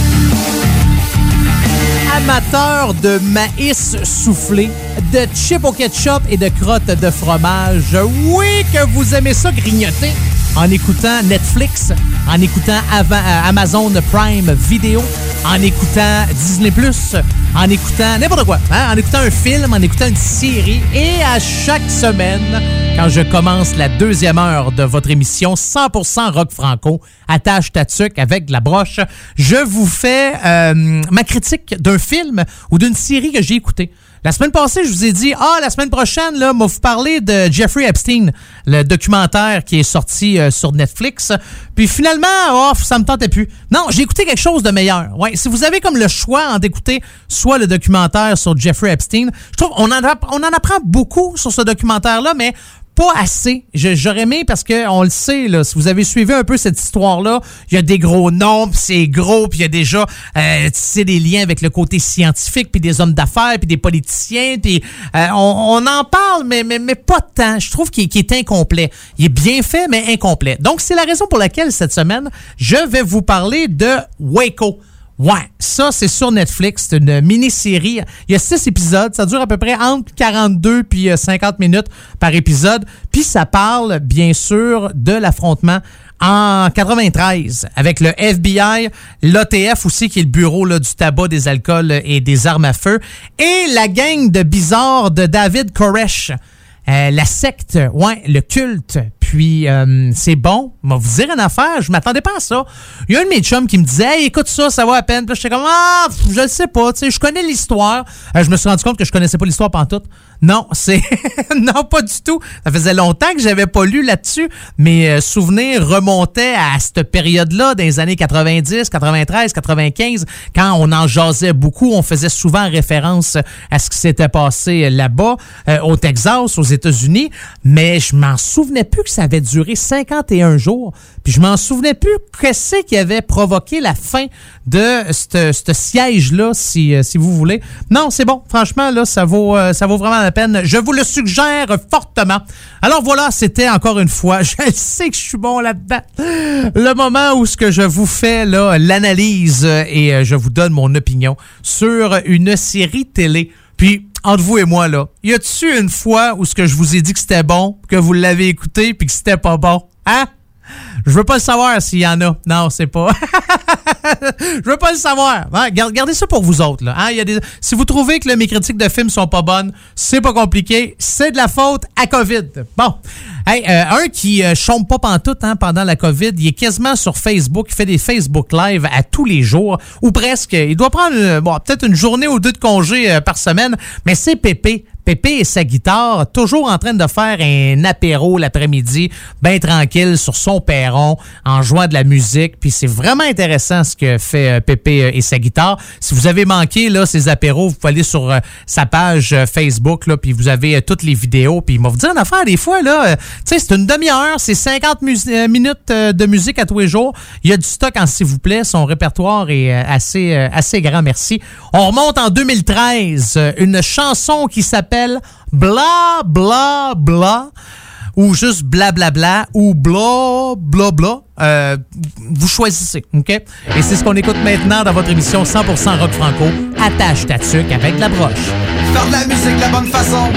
Amateur de maïs soufflé, de chips au ketchup et de crottes de fromage, oui que vous aimez ça grignoter en écoutant Netflix, en écoutant euh, Amazon Prime Vidéo, en écoutant Disney+, en écoutant n'importe quoi, hein, en écoutant un film, en écoutant une série. Et à chaque semaine, quand je commence la deuxième heure de votre émission 100% rock franco, attache ta tuque avec la broche, je vous fais euh, ma critique d'un film ou d'une série que j'ai écouté. La semaine passée, je vous ai dit, ah, la semaine prochaine, là, moi, vous parler de Jeffrey Epstein, le documentaire qui est sorti euh, sur Netflix. Puis finalement, oh, ça me tentait plus. Non, j'ai écouté quelque chose de meilleur. Ouais, si vous avez comme le choix d'écouter soit le documentaire sur Jeffrey Epstein, je trouve on en, on en apprend beaucoup sur ce documentaire-là, mais pas assez. J'aurais aimé parce que on le sait si vous avez suivi un peu cette histoire-là, il y a des gros noms, puis c'est gros, puis il y a déjà euh, des liens avec le côté scientifique, puis des hommes d'affaires, puis des politiciens, puis euh, on, en parle, mais, pas tant. Je trouve qu'il est incomplet. Il est bien fait, mais incomplet. Donc c'est la raison pour laquelle cette semaine, je vais vous parler de Waco. Ouais, ça c'est sur Netflix, c'est une mini-série. Il y a six épisodes, ça dure à peu près entre 42 puis euh, 50 minutes par épisode. Puis ça parle bien sûr de l'affrontement en 93 avec le FBI, l'OTF aussi qui est le bureau là, du tabac, des alcools et des armes à feu et la gang de bizarres de David Koresh. Euh, la secte, ouais, le culte. Puis euh, c'est bon. Vous dire une affaire, je m'attendais pas à ça. Il y a un de mes chums qui me disait hey, écoute ça, ça va à peine. Puis j'étais comme Ah, je le sais pas, tu sais, je connais l'histoire. Euh, je me suis rendu compte que je connaissais pas l'histoire pantoute. Non, *laughs* c'est. non, pas du tout. Ça faisait longtemps que j'avais pas lu là-dessus. Mes euh, souvenirs remontaient à cette période-là, dans les années 90, 93, 95, quand on en jasait beaucoup. On faisait souvent référence à ce qui s'était passé là-bas, euh, au Texas, aux États-Unis. Mais je m'en souvenais plus que ça avait duré 51 jours. Puis je m'en souvenais plus qu'est-ce qui avait provoqué la fin de ce siège-là, si, euh, si vous voulez. Non, c'est bon. Franchement, là, ça vaut, euh, ça vaut vraiment la peine. Je vous le suggère fortement. Alors voilà, c'était encore une fois, *laughs* je sais que je suis bon là-dedans, le moment où ce que je vous fais là l'analyse euh, et je vous donne mon opinion sur une série télé. Puis entre vous et moi là, y a-tu une fois où ce que je vous ai dit que c'était bon, que vous l'avez écouté puis que c'était pas bon, hein? Je veux pas le savoir s'il y en a. Non, c'est pas. *laughs* je veux pas le savoir. Hein, gar- Gardez ça pour vous autres. Là. Hein, il y a des... Si vous trouvez que mes critiques de films sont pas bonnes, c'est pas compliqué. C'est de la faute à COVID. Bon. Hey, euh, un qui euh, chompe pas pantoute hein, pendant la COVID, il est quasiment sur Facebook, il fait des Facebook Live à tous les jours, ou presque. Il doit prendre euh, peut-être une journée ou deux de congé par semaine, mais c'est Pépé. Pépé et sa guitare, toujours en train de faire un apéro l'après-midi, bien tranquille sur son perron, en jouant de la musique. Puis c'est vraiment intéressant ce que fait euh, Pépé euh, et sa guitare. Si vous avez manqué là ces apéros, vous pouvez aller sur euh, sa page Facebook là, puis vous avez toutes les vidéos. Puis il va vous dire une affaire des fois là, tu sais c'est une demi-heure, c'est 50 mus- euh, minutes de musique à tous les jours. Il y a du stock en s'il vous plaît, son répertoire est assez assez grand. Merci. On remonte en 2013, euh, une chanson qui s'appelle Bla bla bla ou juste blablabla ou bla bla bla. Euh, vous choisissez, OK? Et c'est ce qu'on écoute maintenant dans votre émission 100% rock franco. Attache ta tuque avec la broche. Faire de la musique de la bonne façon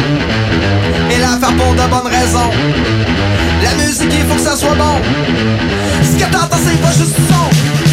Et la faire pour de bonnes raisons La musique il faut que ça soit bon Ce que t'entends c'est pas juste son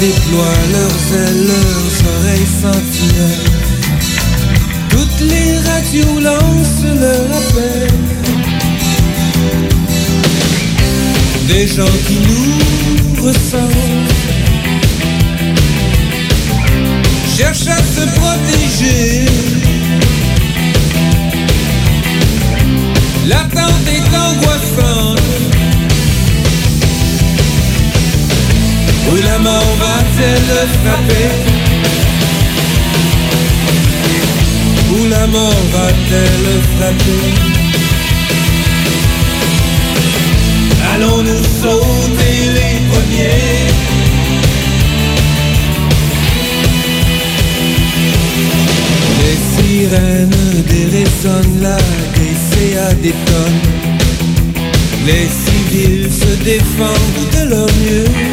déploient leurs ailes, leurs oreilles sentinelles. Toutes les radios lancent leur appel. Des gens qui nous ressemblent cherchent à se protéger. L'attente est angoissante. Où la mort va-t-elle frapper Où la mort va-t-elle frapper Allons-nous sauter les premiers? Les sirènes dérésonnent là, des CA détonnent. Les civils se défendent de leur mieux.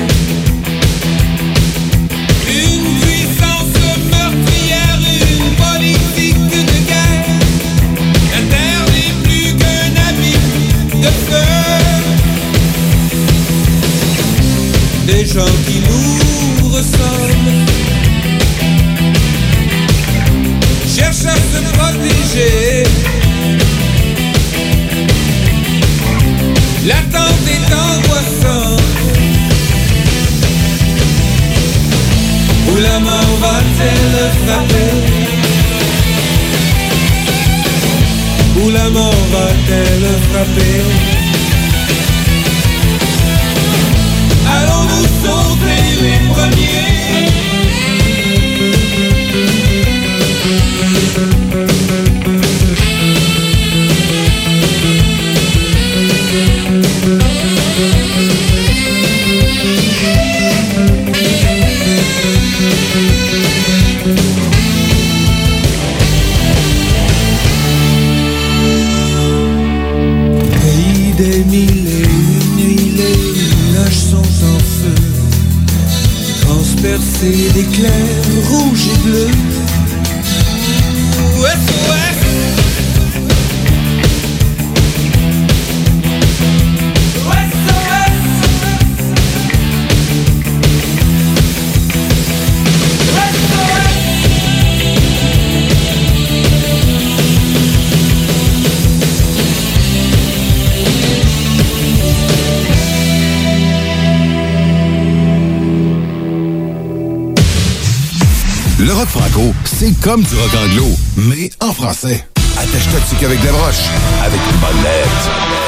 Gens qui nous ressemblent cherchent à se protéger. L'attente est angoissante. Où la mort va-t-elle frapper? Où la mort va-t-elle frapper? Sauver les premiers Rouge. C'est comme du rock anglo, mais en français. Attache-toi dessus qu'avec la broche, avec une bonne lettre.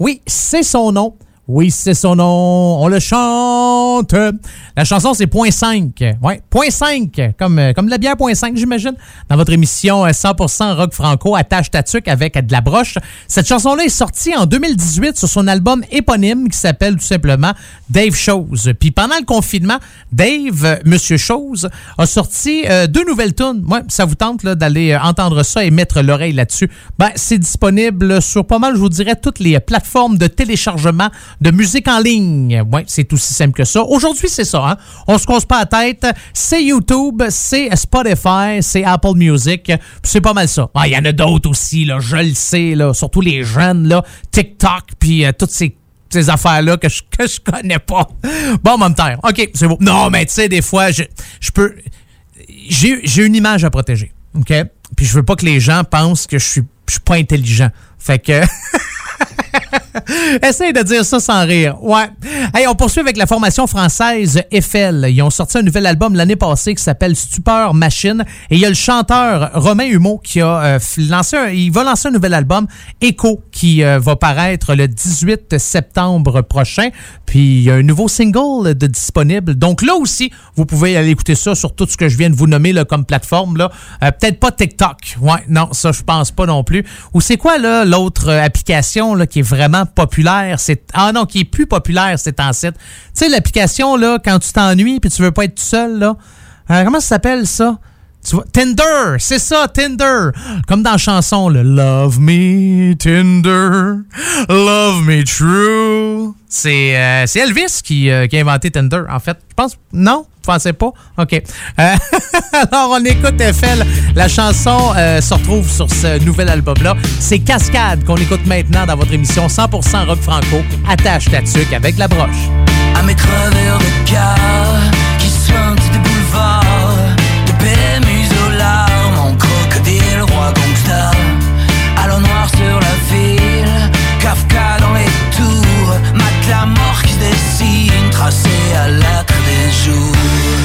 Oui, c'est son nom. Oui, c'est son nom. On le chante. La chanson, c'est Point 5. Ouais, Point 5, comme, euh, comme de la bière Point 5, j'imagine. Dans votre émission euh, 100% rock franco, attache ta avec de la broche. Cette chanson-là est sortie en 2018 sur son album éponyme qui s'appelle tout simplement Dave Chose. Puis pendant le confinement, Dave, euh, Monsieur Chose, a sorti euh, deux nouvelles tunes. Ouais, ça vous tente d'aller euh, entendre ça et mettre l'oreille là-dessus. Ben, c'est disponible sur pas mal, je vous dirais, toutes les plateformes de téléchargement de musique en ligne. Ouais, c'est aussi simple que ça. Aujourd'hui, c'est ça. Hein? On se cause pas la tête. C'est YouTube, c'est Spotify, c'est Apple Music. C'est pas mal ça. Ah, Il y en a d'autres aussi, là, je le sais, là, surtout les jeunes, là, TikTok, puis euh, toutes ces ces affaires-là que je, que je connais pas. Bon, on va me taire. OK, c'est beau. Non, mais tu sais, des fois, je, je peux... J'ai j'ai une image à protéger, OK? Puis je veux pas que les gens pensent que je suis, je suis pas intelligent. Fait que... *laughs* *laughs* Essaye de dire ça sans rire. Ouais. Hey, on poursuit avec la formation française Eiffel. Ils ont sorti un nouvel album l'année passée qui s'appelle Stupeur Machine. Et il y a le chanteur Romain Humeau qui a euh, lancé un, il va lancer un nouvel album, Echo, qui euh, va paraître le 18 septembre prochain. Puis il y a un nouveau single de disponible. Donc là aussi, vous pouvez aller écouter ça sur tout ce que je viens de vous nommer comme plateforme. Là. Euh, Peut-être pas TikTok. Ouais, non, ça je pense pas non plus. Ou c'est quoi là l'autre application là, qui est vraiment populaire? C'est Ah non, qui est plus populaire, c'est site. Tu sais, l'application là, quand tu t'ennuies puis tu veux pas être tout seul, là. Euh, comment ça s'appelle ça? Tu vois, Tinder, c'est ça, Tinder. Comme dans la chanson, le Love Me Tinder, Love Me True. C'est euh, Elvis qui, euh, qui a inventé Tinder, en fait. Je pense, non? Vous pensez pas? OK. Euh, *laughs* alors, on écoute Eiffel. La chanson se retrouve sur ce nouvel album-là. C'est Cascade qu'on écoute maintenant dans votre émission 100% rock franco. Attache ta tuque avec la broche. À mes qui You.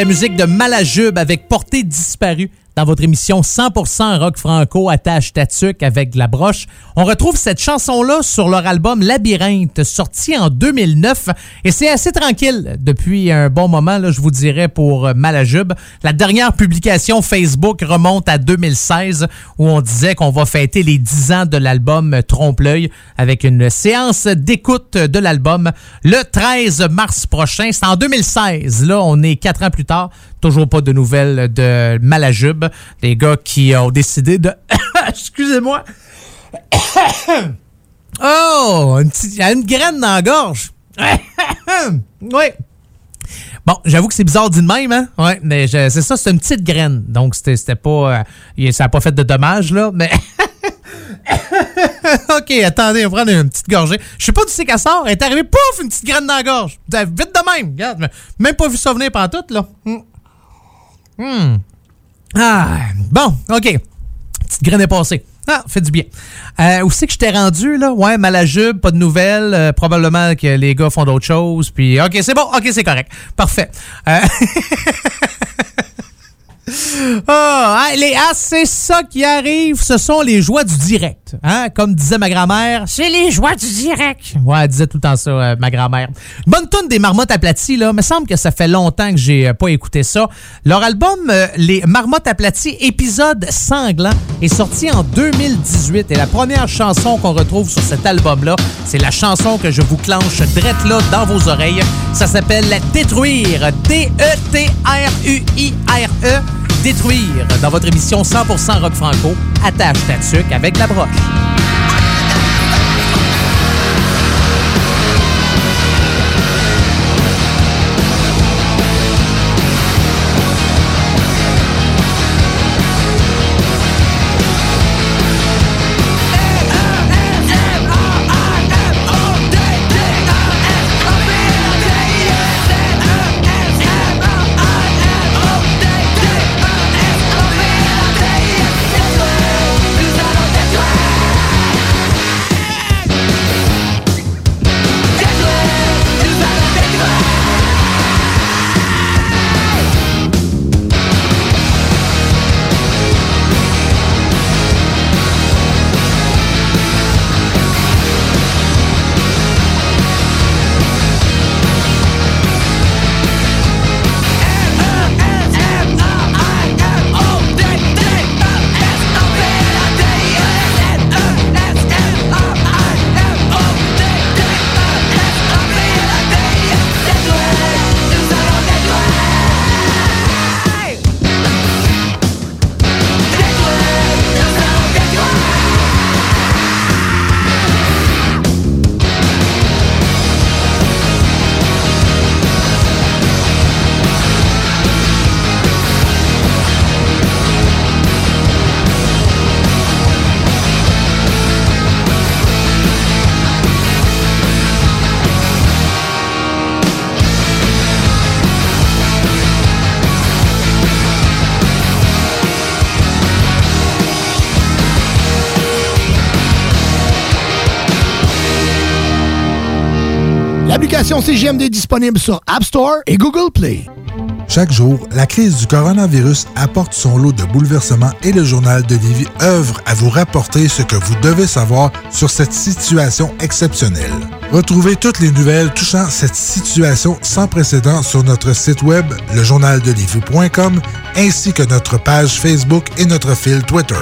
La musique de Malajube avec Portée disparue dans votre émission 100% rock franco attache tatuc avec de la broche. On retrouve cette chanson-là sur leur album Labyrinthe, sorti en 2009. Et c'est assez tranquille depuis un bon moment, là, je vous dirais, pour euh, Malajube. La dernière publication Facebook remonte à 2016 où on disait qu'on va fêter les 10 ans de l'album Trompe-l'œil avec une séance d'écoute de l'album le 13 mars prochain. C'est en 2016. Là, on est quatre ans plus tard. Toujours pas de nouvelles de Malajube. Les gars qui ont décidé de... *coughs* Excusez-moi. *coughs* oh! Une, petite- il y a une graine dans la gorge. *coughs* oui. Bon, j'avoue que c'est bizarre dit de même, hein? Ouais, mais c'est ça, c'est une petite graine. Donc, c'était pas. euh, ça n'a pas fait de dommages, là, mais. *coughs* OK, attendez, on va prendre une petite gorgée. Je sais pas d'où c'est qu'elle sort. Elle est arrivée, pouf, une petite graine dans la gorge. Vite de même. Regarde, même pas vu ça venir pendant tout, là. Hmm. Hmm. Ah, bon, OK. Petite graine est passée. Ah, fait du bien. Euh, où c'est que je t'ai rendu, là? Ouais, Malajube, pas de nouvelles. euh, probablement que les gars font d'autres choses. Puis, OK, c'est bon. OK, c'est correct. Parfait. *laughs* Les ah, c'est ça qui arrive, ce sont les joies du direct. Hein? Comme disait ma grand-mère, c'est les joies du direct. Ouais, elle disait tout le temps ça, euh, ma grand-mère. Bonne tonne des marmottes aplaties, là. Me semble que ça fait longtemps que j'ai euh, pas écouté ça. Leur album, euh, Les Marmottes aplaties, épisode sanglant, est sorti en 2018. Et la première chanson qu'on retrouve sur cet album-là, c'est la chanson que je vous clenche drette là dans vos oreilles. Ça s'appelle Détruire. D-E-T-R-U-I-R-E. Détruire. Dans votre émission 100% rock franco, attache ta avec la broche. CGMD est disponible sur App Store et Google Play. Chaque jour, la crise du coronavirus apporte son lot de bouleversements et le journal de Lévis œuvre à vous rapporter ce que vous devez savoir sur cette situation exceptionnelle. Retrouvez toutes les nouvelles touchant cette situation sans précédent sur notre site web, lejournaldelivie.com, ainsi que notre page Facebook et notre fil Twitter.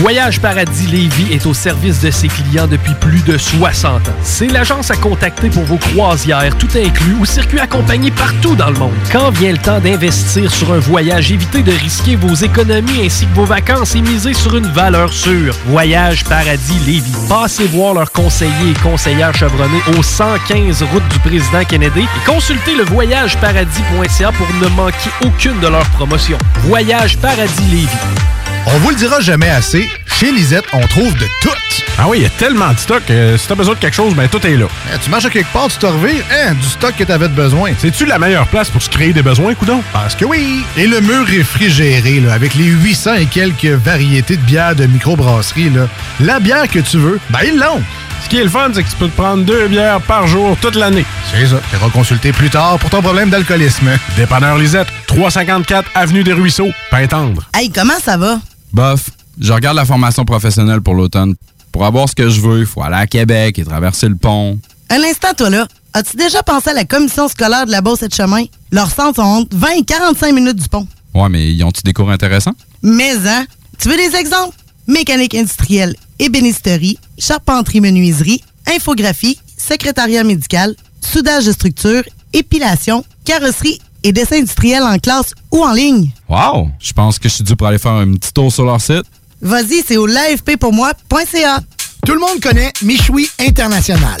Voyage Paradis Lévis est au service de ses clients depuis plus de 60 ans. C'est l'agence à contacter pour vos croisières, tout inclus ou circuits accompagnés partout dans le monde. Quand vient le temps d'investir sur un voyage, évitez de risquer vos économies ainsi que vos vacances et misez sur une valeur sûre. Voyage Paradis Lévis. Passez voir leurs conseillers et conseillères chevronnés au 115 route du président Kennedy et consultez le voyageparadis.ca pour ne manquer aucune de leurs promotions. Voyage Paradis Lévis. On vous le dira jamais assez, chez Lisette, on trouve de tout. Ah oui, il y a tellement de stock. euh, si t'as besoin de quelque chose, ben tout est là. Eh, tu marches à quelque part, tu te revires, hein, du stock que t'avais de besoin. C'est-tu la meilleure place pour se créer des besoins, coudon? Parce que oui! Et le mur réfrigéré, là, avec les 800 et quelques variétés de bières de microbrasserie, là, la bière que tu veux, ben ils l'ont! Ce qui est le fun, c'est que tu peux te prendre deux bières par jour toute l'année. C'est ça. Tu consulté plus tard pour ton problème d'alcoolisme. Dépanneur Lisette, 354 Avenue des Ruisseaux, Pintendre. Hey, comment ça va? Bof, je regarde la formation professionnelle pour l'automne. Pour avoir ce que je veux, il faut aller à Québec et traverser le pont. Un instant, toi là. As-tu déjà pensé à la commission scolaire de la Beauce et de chemin? Leurs centres sont entre 20 et 45 minutes du pont. Ouais, mais ils ont-tu des cours intéressants? Mais, hein? Tu veux des exemples? Mécanique industrielle, ébénisterie, charpenterie-menuiserie, infographie, secrétariat médical, soudage de structure, épilation, carrosserie et dessin industriel en classe ou en ligne. Wow! Je pense que je suis dû pour aller faire un petit tour sur leur site. Vas-y, c'est au livepaypourmoi.ca. Tout le monde connaît Michoui International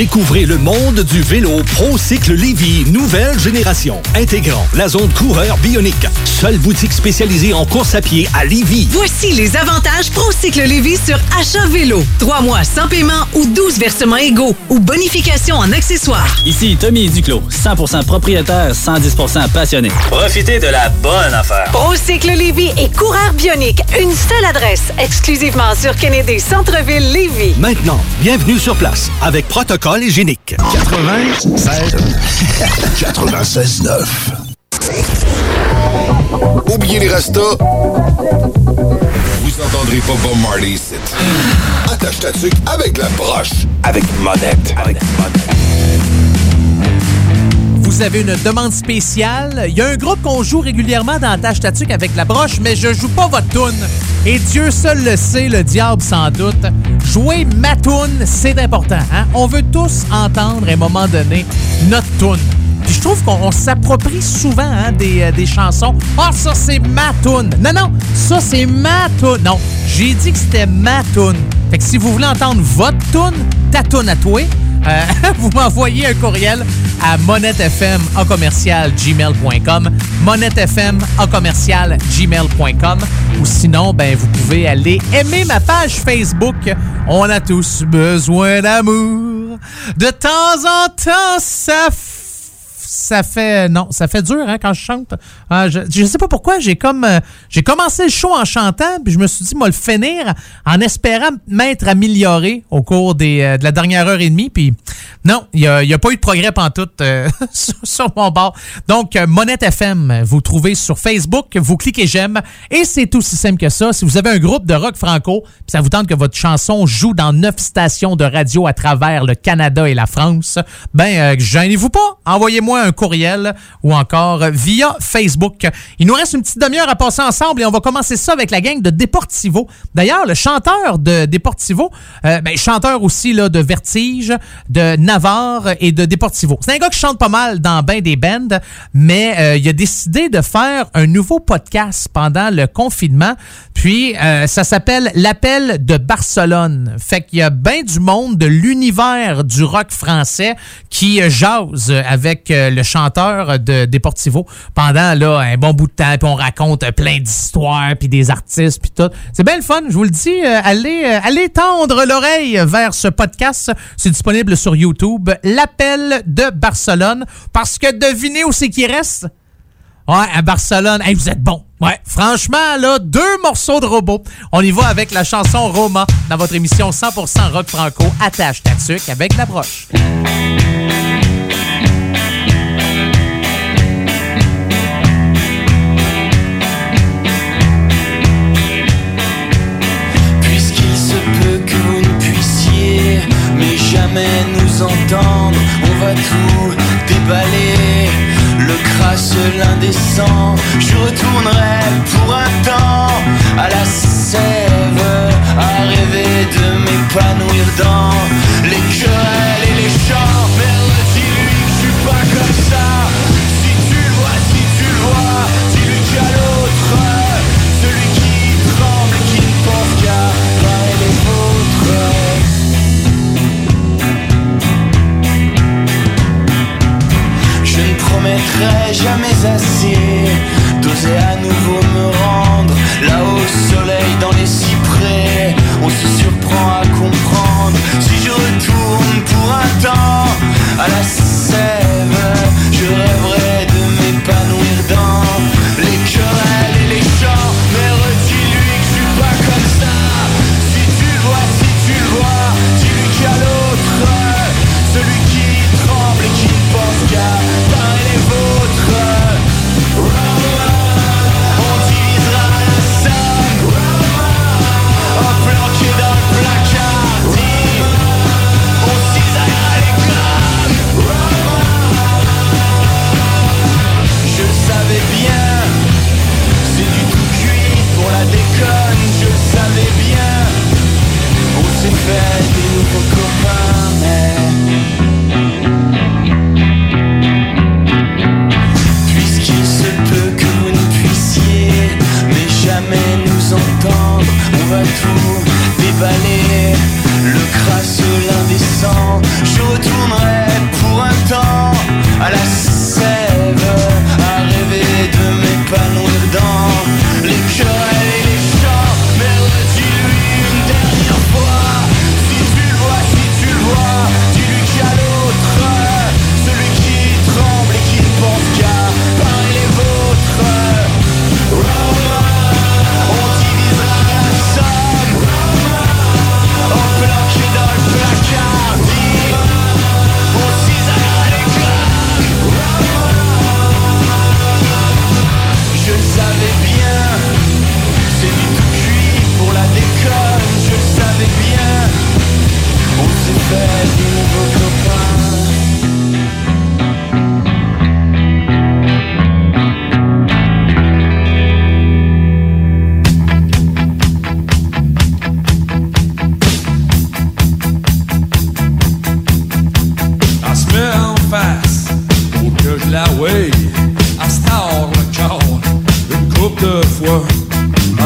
Découvrez le monde du vélo ProCycle Lévy, nouvelle génération, intégrant la zone coureur bionique. Seule boutique spécialisée en course à pied à Lévy. Voici les avantages ProCycle Lévis sur achat vélo. Trois mois sans paiement ou 12 versements égaux ou bonification en accessoires. Ici Tommy Duclos, 100% propriétaire, 110% passionné. Profitez de la bonne affaire. ProCycle Lévis et coureur bionique. Une seule adresse, exclusivement sur Kennedy Centre-ville Lévis. Maintenant, bienvenue sur place avec protocole hygiénique. 96. 96 9. Oubliez les restos. Vous entendrez pas Bob Marley ici. Attache ta tuque avec la broche. Avec monette. Avec Vous avez une demande spéciale? Il y a un groupe qu'on joue régulièrement dans Tâche Tatuc avec la broche, mais je joue pas votre toune. Et Dieu seul le sait, le diable sans doute. Jouer ma toune, c'est important. Hein? On veut tous entendre à un moment donné notre toune. Puis je trouve qu'on on s'approprie souvent hein, des, euh, des chansons. Ah, ça, c'est ma toune. Non, non, ça, c'est ma toune. Non, j'ai dit que c'était ma toune. Fait que si vous voulez entendre votre toune, ta toune à toi, euh, *laughs* vous m'envoyez un courriel à monettefm en ou sinon ben vous pouvez aller aimer ma page Facebook. On a tous besoin d'amour. De temps en temps ça f- ça fait non, ça fait dur hein, quand je chante. Ah, je, je sais pas pourquoi, j'ai comme euh, j'ai commencé le show en chantant, puis je me suis dit moi le finir en espérant m'être amélioré au cours euh, de la dernière heure et demie, puis non, il y a, pas eu de progrès pantoute euh, *laughs* sur, sur mon bord. Donc euh, Monette FM, vous trouvez sur Facebook, vous cliquez j'aime et c'est aussi simple que ça. Si vous avez un groupe de rock franco, puis ça vous tente que votre chanson joue dans neuf stations de radio à travers le Canada et la France, ben euh, gênez-vous pas, envoyez-moi un courriel ou encore via Facebook. Il nous reste une petite demi-heure à passer ensemble et on va commencer ça avec la gang de Deportivo. D'ailleurs, le chanteur de Deportivo, euh, ben, chanteur aussi là, de Vertige, de Navarre et de Deportivo. C'est un gars qui chante pas mal dans ben des bands, mais euh, il a décidé de faire un nouveau podcast pendant le confinement. Puis, euh, ça s'appelle L'appel de Barcelone. Fait qu'il y a bien du monde de l'univers du rock français qui jase avec le chanteur de Deportivo pendant là un bon bout de temps. Puis on raconte plein d'histoires, puis des artistes, puis tout. C'est bien le fun, je vous le dis. euh, allez, euh, allez tendre l'oreille vers ce podcast. C'est disponible sur YouTube. L'appel de Barcelone. Parce que devinez où c'est qu'il reste? Ouais, à Barcelone. Hey, vous êtes bon. Ouais, franchement, là, deux morceaux de robot. On y va avec la chanson Roma dans votre émission 100% rock franco. Attache ta jamais nous entendre. On va tout déballer, le crasse l'indécent. Je retournerai pour un temps à la sève, à rêver de m'épanouir dans les querelles. remettrai jamais assez D'oser à nouveau me rendre là-haut au soleil dans les cyprès. On se surprend à comprendre Si je retourne pour un temps à la sève. Je rêverai va tout déballer, le crasseux, l'indécent. Je retournerai pour un temps à la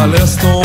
palestron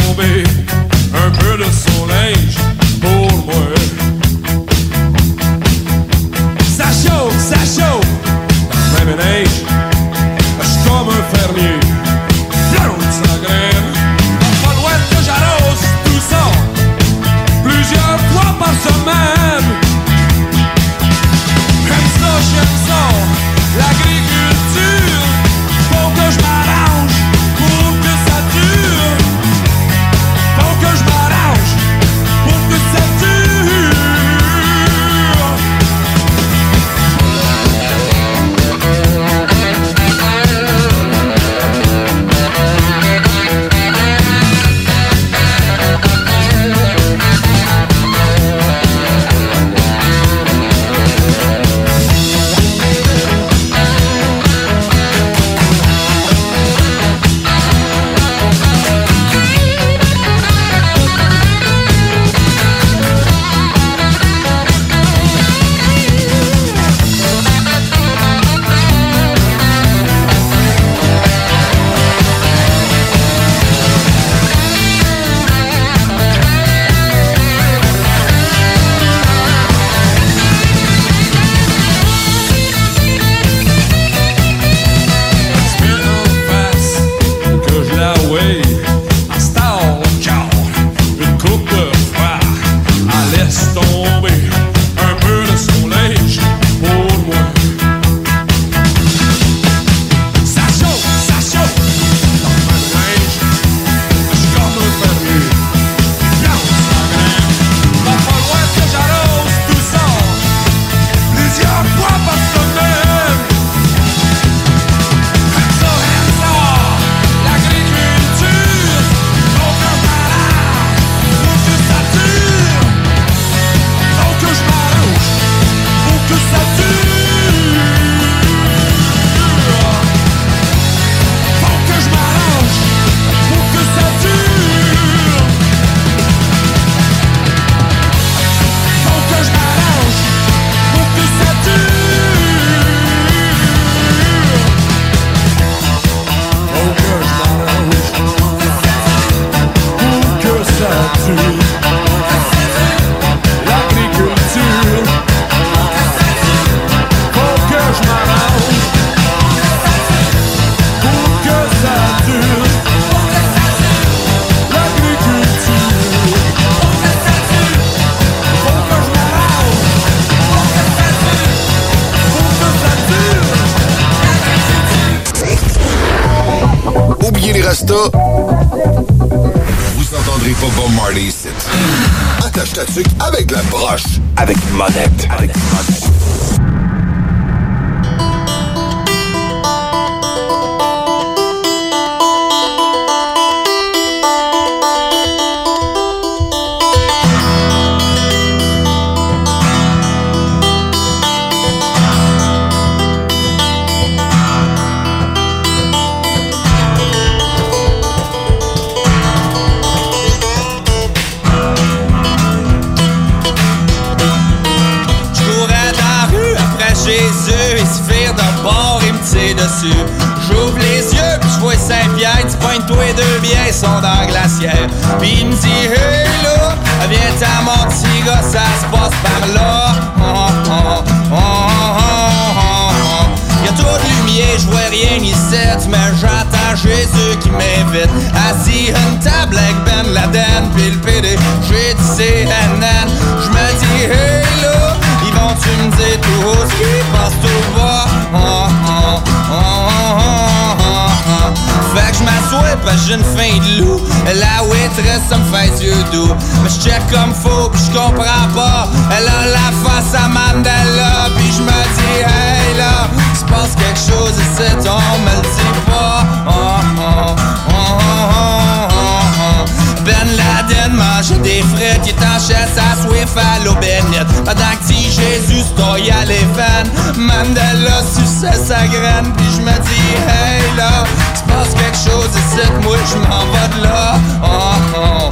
Ben Laden mangeait des frites, il est en chaise à bénite. Pendant que petit Jésus stoye à fans, Mandela suçait sa graine, puis je me dis, hey là, se passe quelque chose ici, moi je m'en vais de là. Oh, oh.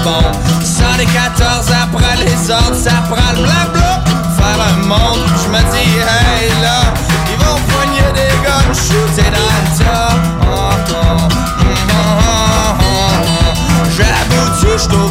Le pitch des bombes. 114 après les ordres, ça prend le blabla faire un monde. Je me dis, hey là, ils vont poigner des guns, shooter dans le tas. Oh,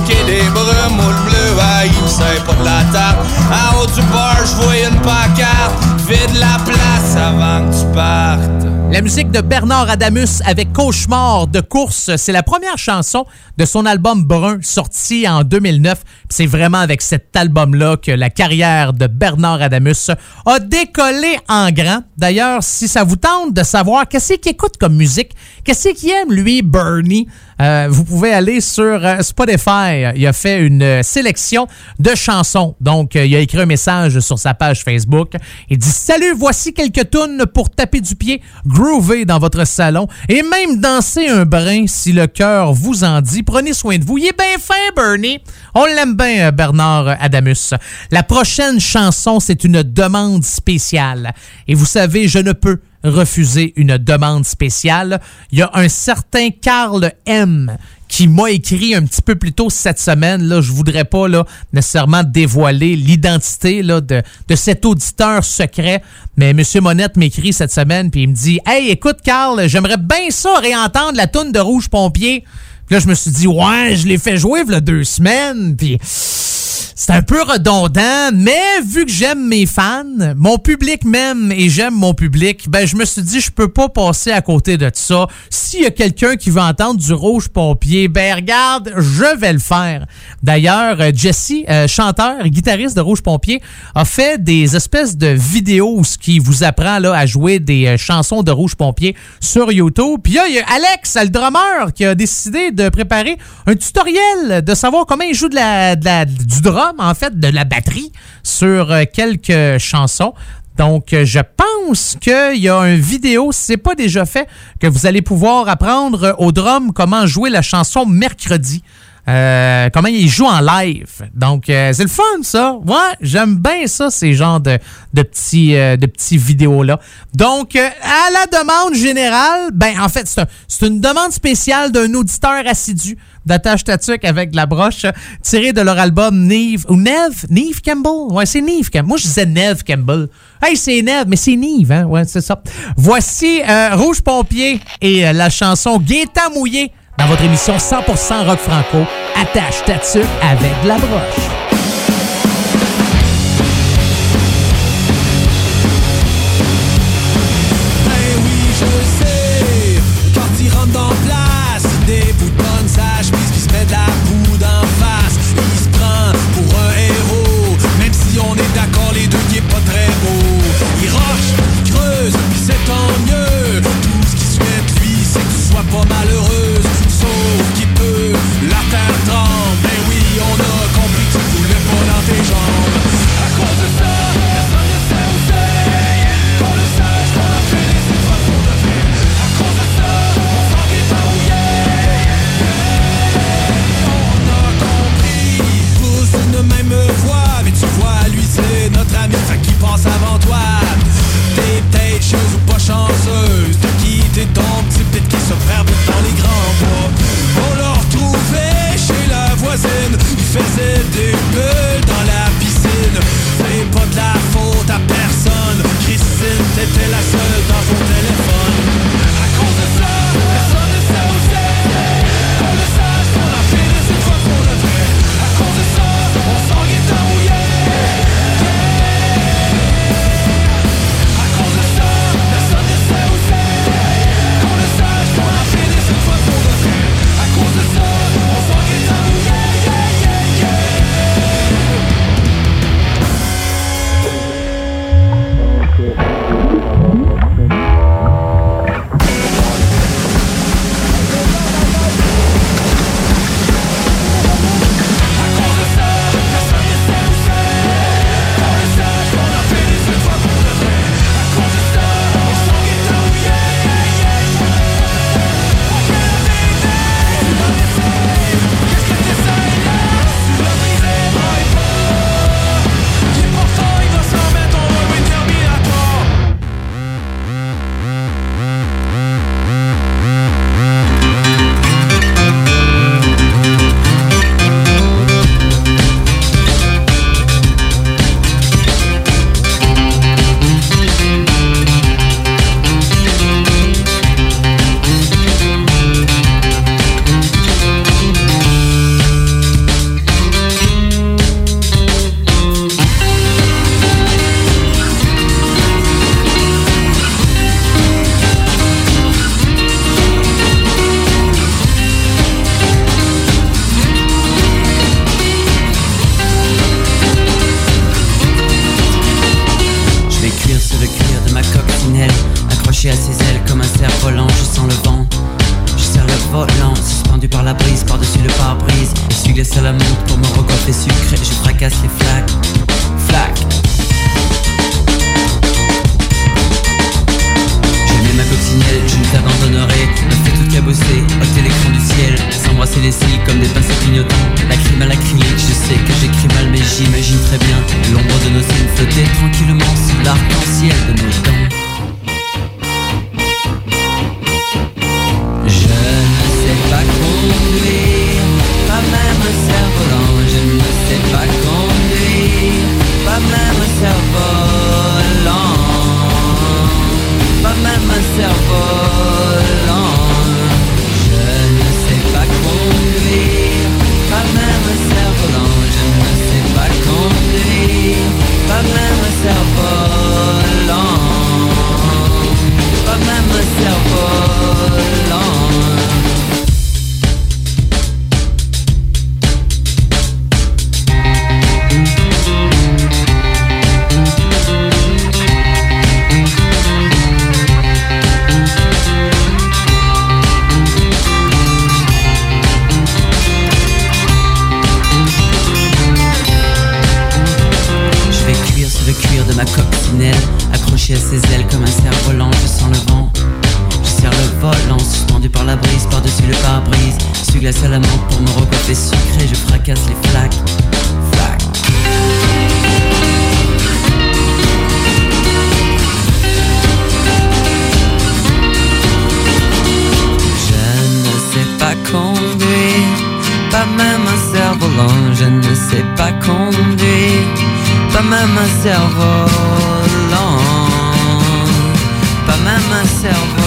quai des brumes, moule bleu, ah, il pas de la table. En haut du bar, j'vois une pancarte, vide la place avant que tu partes. La musique de Bernard Adamus avec Cauchemar de course, c'est la première chanson de son album Brun sorti en 2009. C'est vraiment avec cet album-là que la carrière de Bernard Adamus a décollé en grand. D'ailleurs, si ça vous tente de savoir qu'est-ce qu'il écoute comme musique, qu'est-ce qu'il aime lui, Bernie, euh, vous pouvez aller sur euh, Spotify. Il a fait une sélection de chansons. Donc, euh, il a écrit un message sur sa page Facebook. Il dit Salut, voici quelques tunes pour taper du pied, groover dans votre salon et même danser un brin si le cœur vous en dit. Prenez soin de vous. Il est bien fin, Bernie. On l'aime bien, euh, Bernard Adamus. La prochaine chanson, c'est une demande spéciale. Et vous savez, je ne peux refuser une demande spéciale. Il y a un certain Carl M qui m'a écrit un petit peu plus tôt cette semaine. Là, je voudrais pas là, nécessairement dévoiler l'identité de cet auditeur secret, mais M. Monette m'écrit cette semaine puis il me dit Hey, écoute, Carl, j'aimerais bien ça réentendre la toune de Rouge Pompier. Puis là, je me suis dit Ouais, je l'ai fait jouer il y a deux semaines, puis c'est un peu redondant, mais vu que j'aime mes fans, mon public m'aime et j'aime mon public, ben je me suis dit je peux pas passer à côté de ça. S'il y a quelqu'un qui veut entendre du rouge pompier, ben regarde, je vais le faire. D'ailleurs, euh, Jesse, euh, chanteur, guitariste de Rouge Pompier, a fait des espèces de vidéos ce qui vous apprend là à jouer des euh, chansons de Rouge Pompier sur YouTube. Puis là, il y a Alex, le drummer, qui a décidé de préparer un tutoriel de savoir comment il joue de la, de la- du drum, en fait, de la batterie sur euh, quelques chansons. Donc, euh, je pense qu'il y a une vidéo, si ce n'est pas déjà fait, que vous allez pouvoir apprendre euh, au drum comment jouer la chanson mercredi. Comment il joue en live. Donc, c'est le fun, ça. moi j'aime bien ça, ces genres de, de petits, petits vidéos-là. Donc, à la demande générale, ben, en fait, c'est une demande spéciale d'un auditeur assidu d'attache statique avec de la broche tirée de leur album Neve ou Neve? Neve Campbell? Ouais, c'est Neve Campbell. Moi je disais Neve Campbell. Hey, c'est Neve, mais c'est Neve hein? Ouais, c'est ça. Voici euh, Rouge Pompier et euh, la chanson Gaétan mouillé dans votre émission 100% rock franco. Attache statique avec de la broche. Pas même un cerf-volant, je ne sais pas conduire. Pas même un cerf-volant. Pas même un cerveau.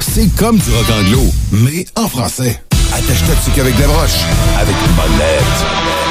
C'est comme du rock anglo, mais en français. Attache-toi dessus qu'avec des broches, avec une bonne lettre.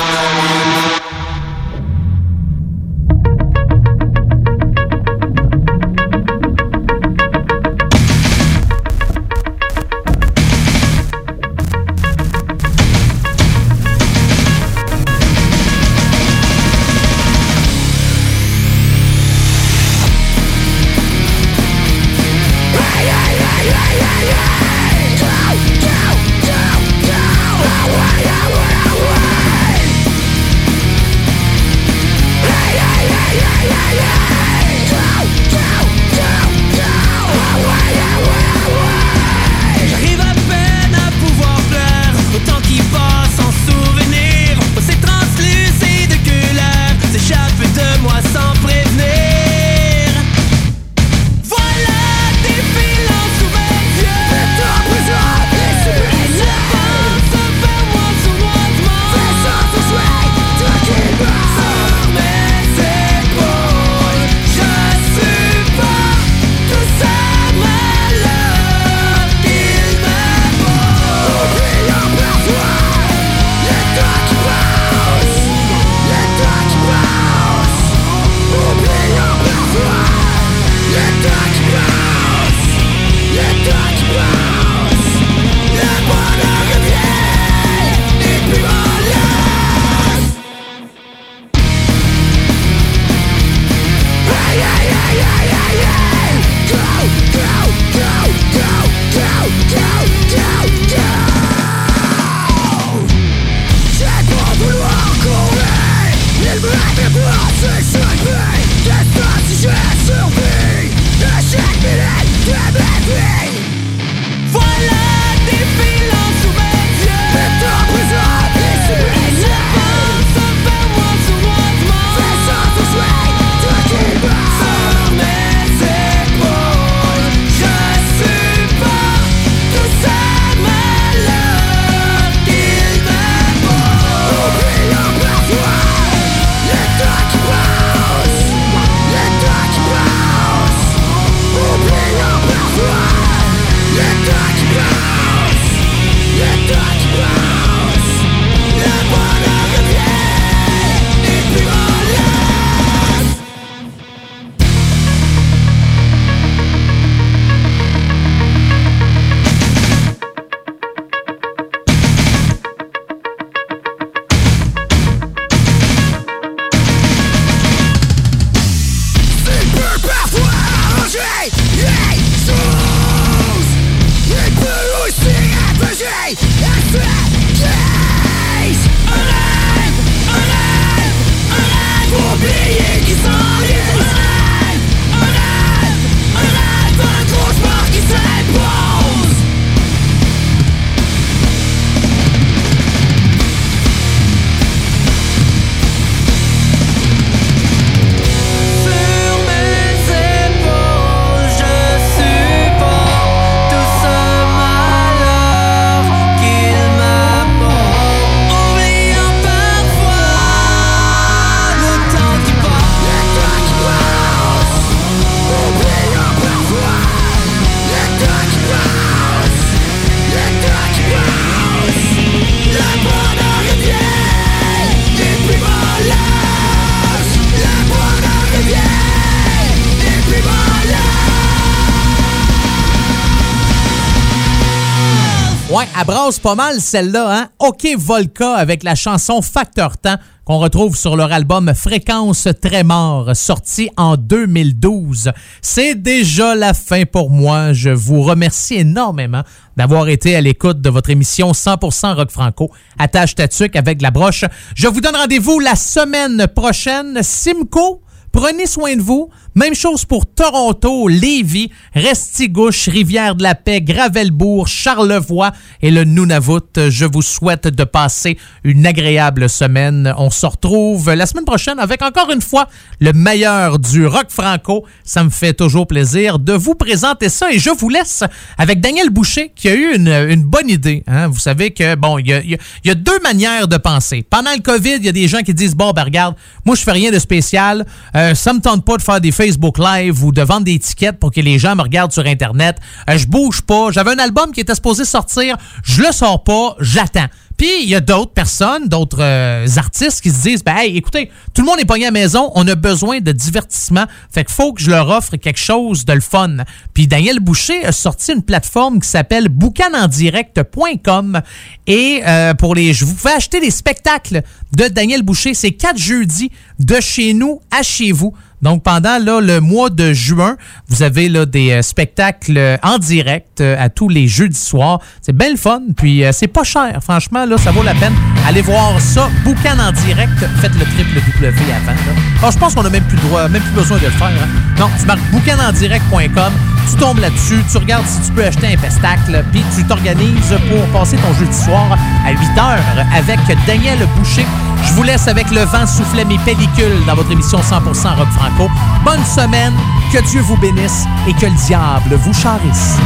Brasse pas mal celle-là, hein? OK Volca avec la chanson Facteur Temps qu'on retrouve sur leur album Fréquence très mort, sorti en 2012. C'est déjà la fin pour moi. Je vous remercie énormément d'avoir été à l'écoute de votre émission 100% Rock Franco. Attache ta tuque avec la broche. Je vous donne rendez-vous la semaine prochaine. Simco, prenez soin de vous. Même chose pour Toronto, Lévis, Restigouche, Rivière-de-la-Paix, Gravelbourg, Charlevoix et le Nunavut. Je vous souhaite de passer une agréable semaine. On se retrouve la semaine prochaine avec encore une fois le meilleur du rock franco. Ça me fait toujours plaisir de vous présenter ça et je vous laisse avec Daniel Boucher qui a eu une, bonne idée. hein. Vous savez que, bon, il y a deux manières de penser. Pendant le COVID, il y a des gens qui disent, bon, ben regarde, moi je fais rien de spécial. Euh, ça me tente pas de faire des Facebook Live ou de vendre des tickets pour que les gens me regardent sur Internet. Euh, je bouge pas. J'avais un album qui était supposé sortir. Je le sors pas. J'attends. Puis il y a d'autres personnes, d'autres euh, artistes qui se disent ben hey, écoutez, tout le monde est pogné à la maison, on a besoin de divertissement, fait qu'il faut que je leur offre quelque chose de le fun. Puis Daniel Boucher a sorti une plateforme qui s'appelle boucanendirect.com et euh, pour les je vous fais acheter des spectacles de Daniel Boucher, c'est quatre jeudis de chez nous à chez vous. Donc, pendant le mois de juin, vous avez là, des euh, spectacles euh, en direct euh, à tous les jeudis soirs. C'est bien le fun, puis c'est pas cher. Franchement, là, ça vaut la peine. Allez voir ça. Boucan en direct. Faites le triple W avant. là. Alors, je pense qu'on a même plus droit, même plus besoin de le faire. hein. Non, tu marques boucanendirect.com, tu tombes là-dessus, tu regardes si tu peux acheter un pestacle, puis tu t'organises pour passer ton jeudi soir à 8 heures avec Daniel Boucher. Je vous laisse avec le vent souffler mes pellicules dans votre émission 100% Rock Franco. Bonne semaine, que Dieu vous bénisse et que le diable vous charisse.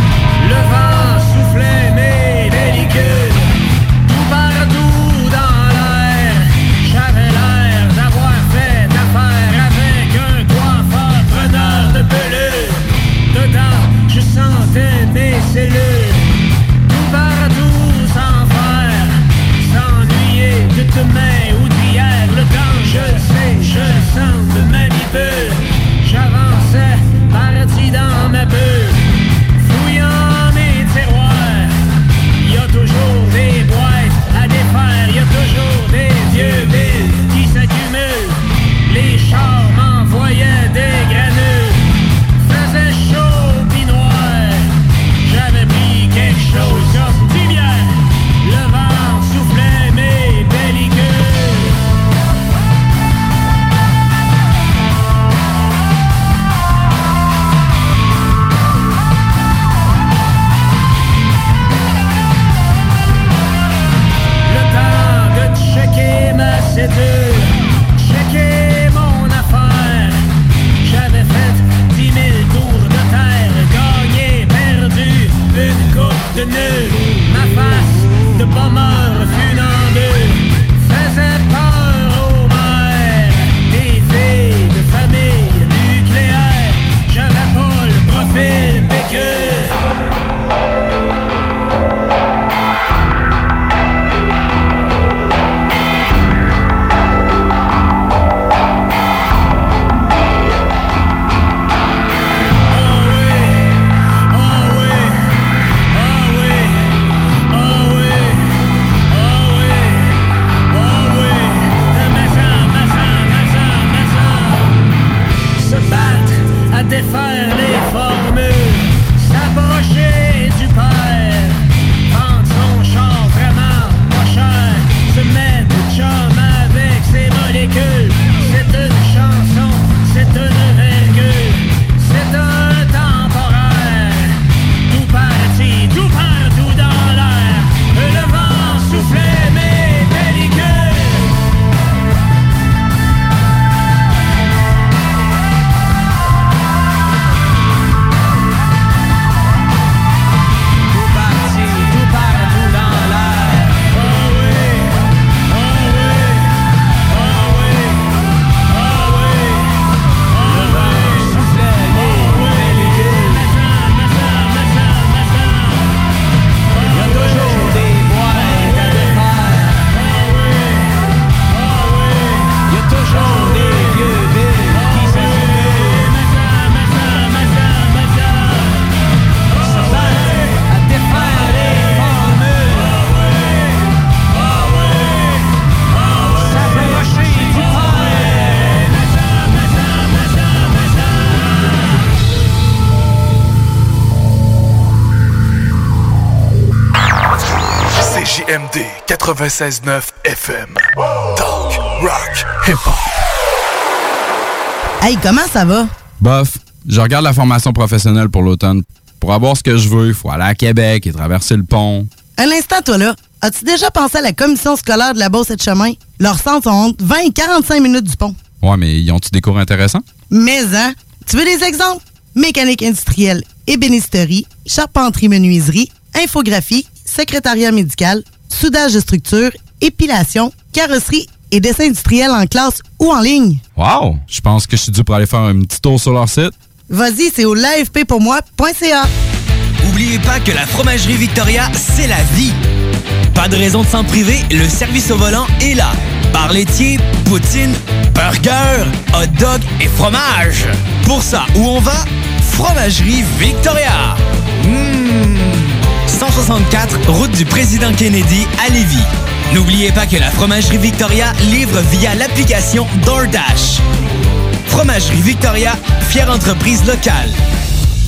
Le vent CJMD 96.9 FM. Talk, rock, hip-hop. Hey, comment ça va? Bof, je regarde la formation professionnelle pour l'automne. Pour avoir ce que je veux, il faut aller à Québec et traverser le pont. Un instant, toi là. As-tu déjà pensé à la commission scolaire de la Beauce et de Chemin? Leurs centres sont entre 20 et 45 minutes du pont. Ouais, mais ils ont-tu des cours intéressants? Mais, hein? Tu veux des exemples? Mécanique industrielle, ébénisterie, charpenterie-menuiserie, infographie, secrétariat médical, soudage de structure, épilation, carrosserie et dessin industriel en classe ou en ligne. Wow! Je pense que je suis dû pour aller faire un petit tour sur leur site. Vas-y, c'est au l'AFPpourmoi.ca. Oubliez pas que la fromagerie Victoria, c'est la vie. Pas de raison de s'en priver, le service au volant est là. Bar laitier, poutine, burger, hot dog et fromage. Pour ça, où on va? Fromagerie Victoria. Mmh. 164, route du président Kennedy à Lévis. N'oubliez pas que la fromagerie Victoria livre via l'application DoorDash. Fromagerie Victoria, fière entreprise locale.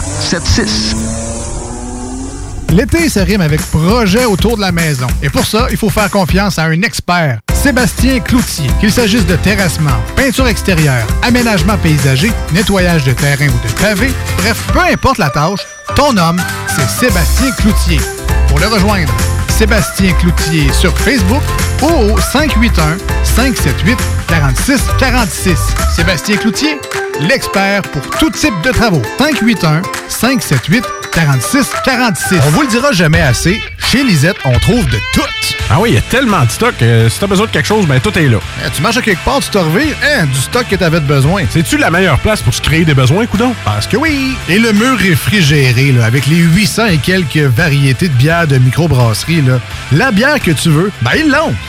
681 4476. L'été se rime avec projet autour de la maison. Et pour ça, il faut faire confiance à un expert, Sébastien Cloutier. Qu'il s'agisse de terrassement, peinture extérieure, aménagement paysager, nettoyage de terrain ou de pavé, bref, peu importe la tâche, ton homme, c'est Sébastien Cloutier. Pour le rejoindre, Sébastien Cloutier sur Facebook ou au 581-578-4646. Sébastien Cloutier, l'expert pour tout type de travaux. 581-578-4646. 4646. On vous le dira jamais assez, chez Lisette, on trouve de tout. Ah oui, il y a tellement de stock. euh, si t'as besoin de quelque chose, ben tout est là. Eh, tu marches à quelque part, tu te revires, hein, du stock que t'avais de besoin. C'est-tu la meilleure place pour se créer des besoins, coudon? Parce que oui! Et le mur réfrigéré, là, avec les 800 et quelques variétés de bières de microbrasserie, là, la bière que tu veux, ben ils l'ont!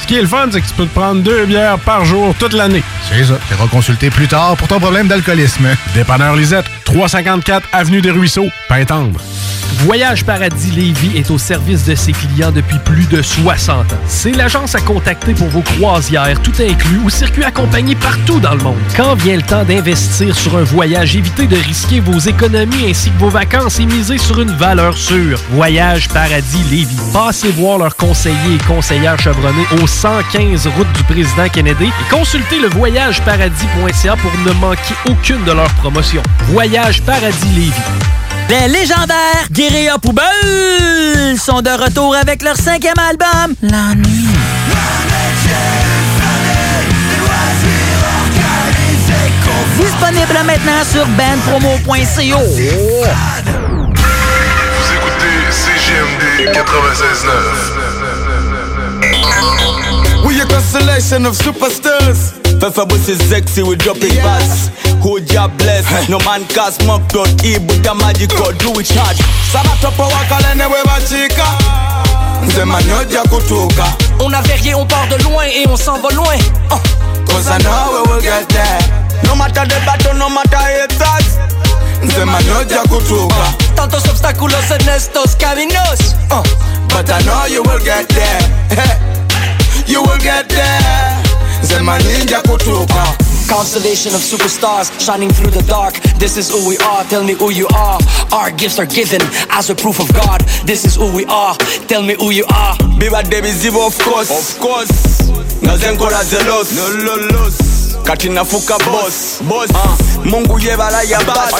Ce qui est le fun, c'est que tu peux te prendre deux bières par jour toute l'année. C'est ça. Tu iras consulter plus tard pour ton problème d'alcoolisme. Dépanneur Lisette, 354 Avenue des Ruisseaux, Pintendre. Voyage Paradis Lévis est au service de ses clients depuis plus de 60 ans. C'est l'agence à contacter pour vos croisières, tout inclus, ou circuits accompagnés partout dans le monde. Quand vient le temps d'investir sur un voyage, évitez de risquer vos économies ainsi que vos vacances et misez sur une valeur sûre. Voyage Paradis Lévis. Passez voir leurs conseillers et conseillères chevronnés au 115 route du président Kennedy et consultez le voyageparadis.ca pour ne manquer aucune de leurs promotions. Voyage Paradis Lévis. Les légendaires Guérilla Poubelle sont de retour avec leur cinquième album, La Nuit. Disponible maintenant sur bandpromo.co. Vous écoutez CJMD 96.9. We a constellation of superstars. Boss is sexy with dropping bass. Who ya bless? No man cast mock dot e but a magic or do it hard. Sana topo wakalene we bachika. Nzema nyoja kutuka. On avait rien, on part de loin et on s'en va loin. Oh. Cause I know we will get there. No matter the battle, no matter haters. Nzema nyoja kutuka. Tantos obstáculos en estos caminos. Oh. But I know you will get there. You will get there. Nzema ninja kutuka. Constellation of superstars shining through the dark. This is who we are. Tell me who you are. Our gifts are given as a proof of God. This is who we are. Tell me who you are. bibadde bizibu of course of course naze nkola zelos nololos kati nafuka boss boss uh, mungu yebala ya bas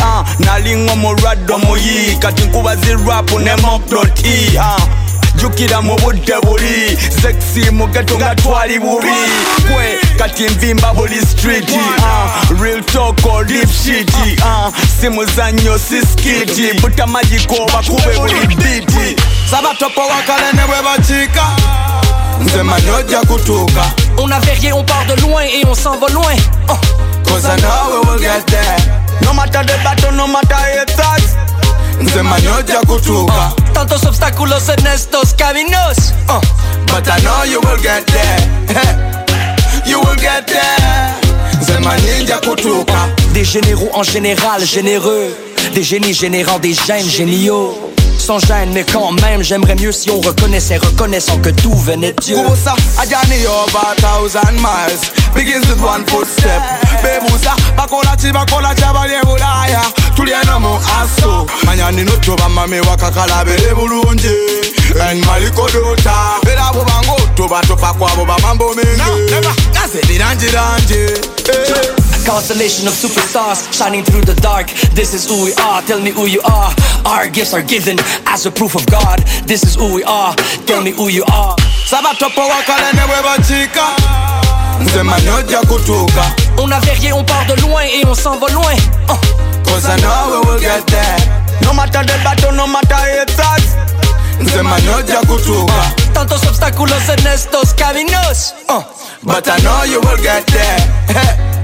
uh, nalinga omulwadde omuyi kati nkuba zirapu ne mokdot e uh, jukira mu budde buli sexy mu geto nga twali bubi. Kwe kati nvimba buli street uh, real talk or deep shit uh, si muzannyo si skiti buta magiko bakube buli biti wakalene bwe bakiika nze manyi ojja kutuuka On avait rien, on part de loin et on s'en va loin. Oh. Cause I know we will get there. No matter the battle, no matter haters nsema nyoja kutuka Tantos obstáculos en estos caminos. Uh. But I know you will get there *laughs* You will get there kutuka Des généraux en général généreux. Des génies générant des gènes géniaux. Sans gêne, mais quand même, j'aimerais mieux si on reconnaissait, reconnaissant que tout venait de Dieu. Kubusa, a journey over a thousand miles. Begins with one footstep Bebusa, bakola chi bakola cha bali bulaya Tuliena mu aso Manyani no toba mame wakakala bere bulungi En malikodota Bera abo bango toba topa kwabo bamambo mengi Nase biranji ranji A constellation of superstars shining through the dark. This is who we are. Tell me who you are. Our gifts are given as a proof of God. This is who we are. Tell me who you are. Kutuka On avait rien, on part de loin et on s'en va loin. Uh. Cause I know we will get there No matter the battle, no matter Nsema nyoja kutuka Tantos obstáculos en estos caminos. Uh. But I know you will get there *laughs*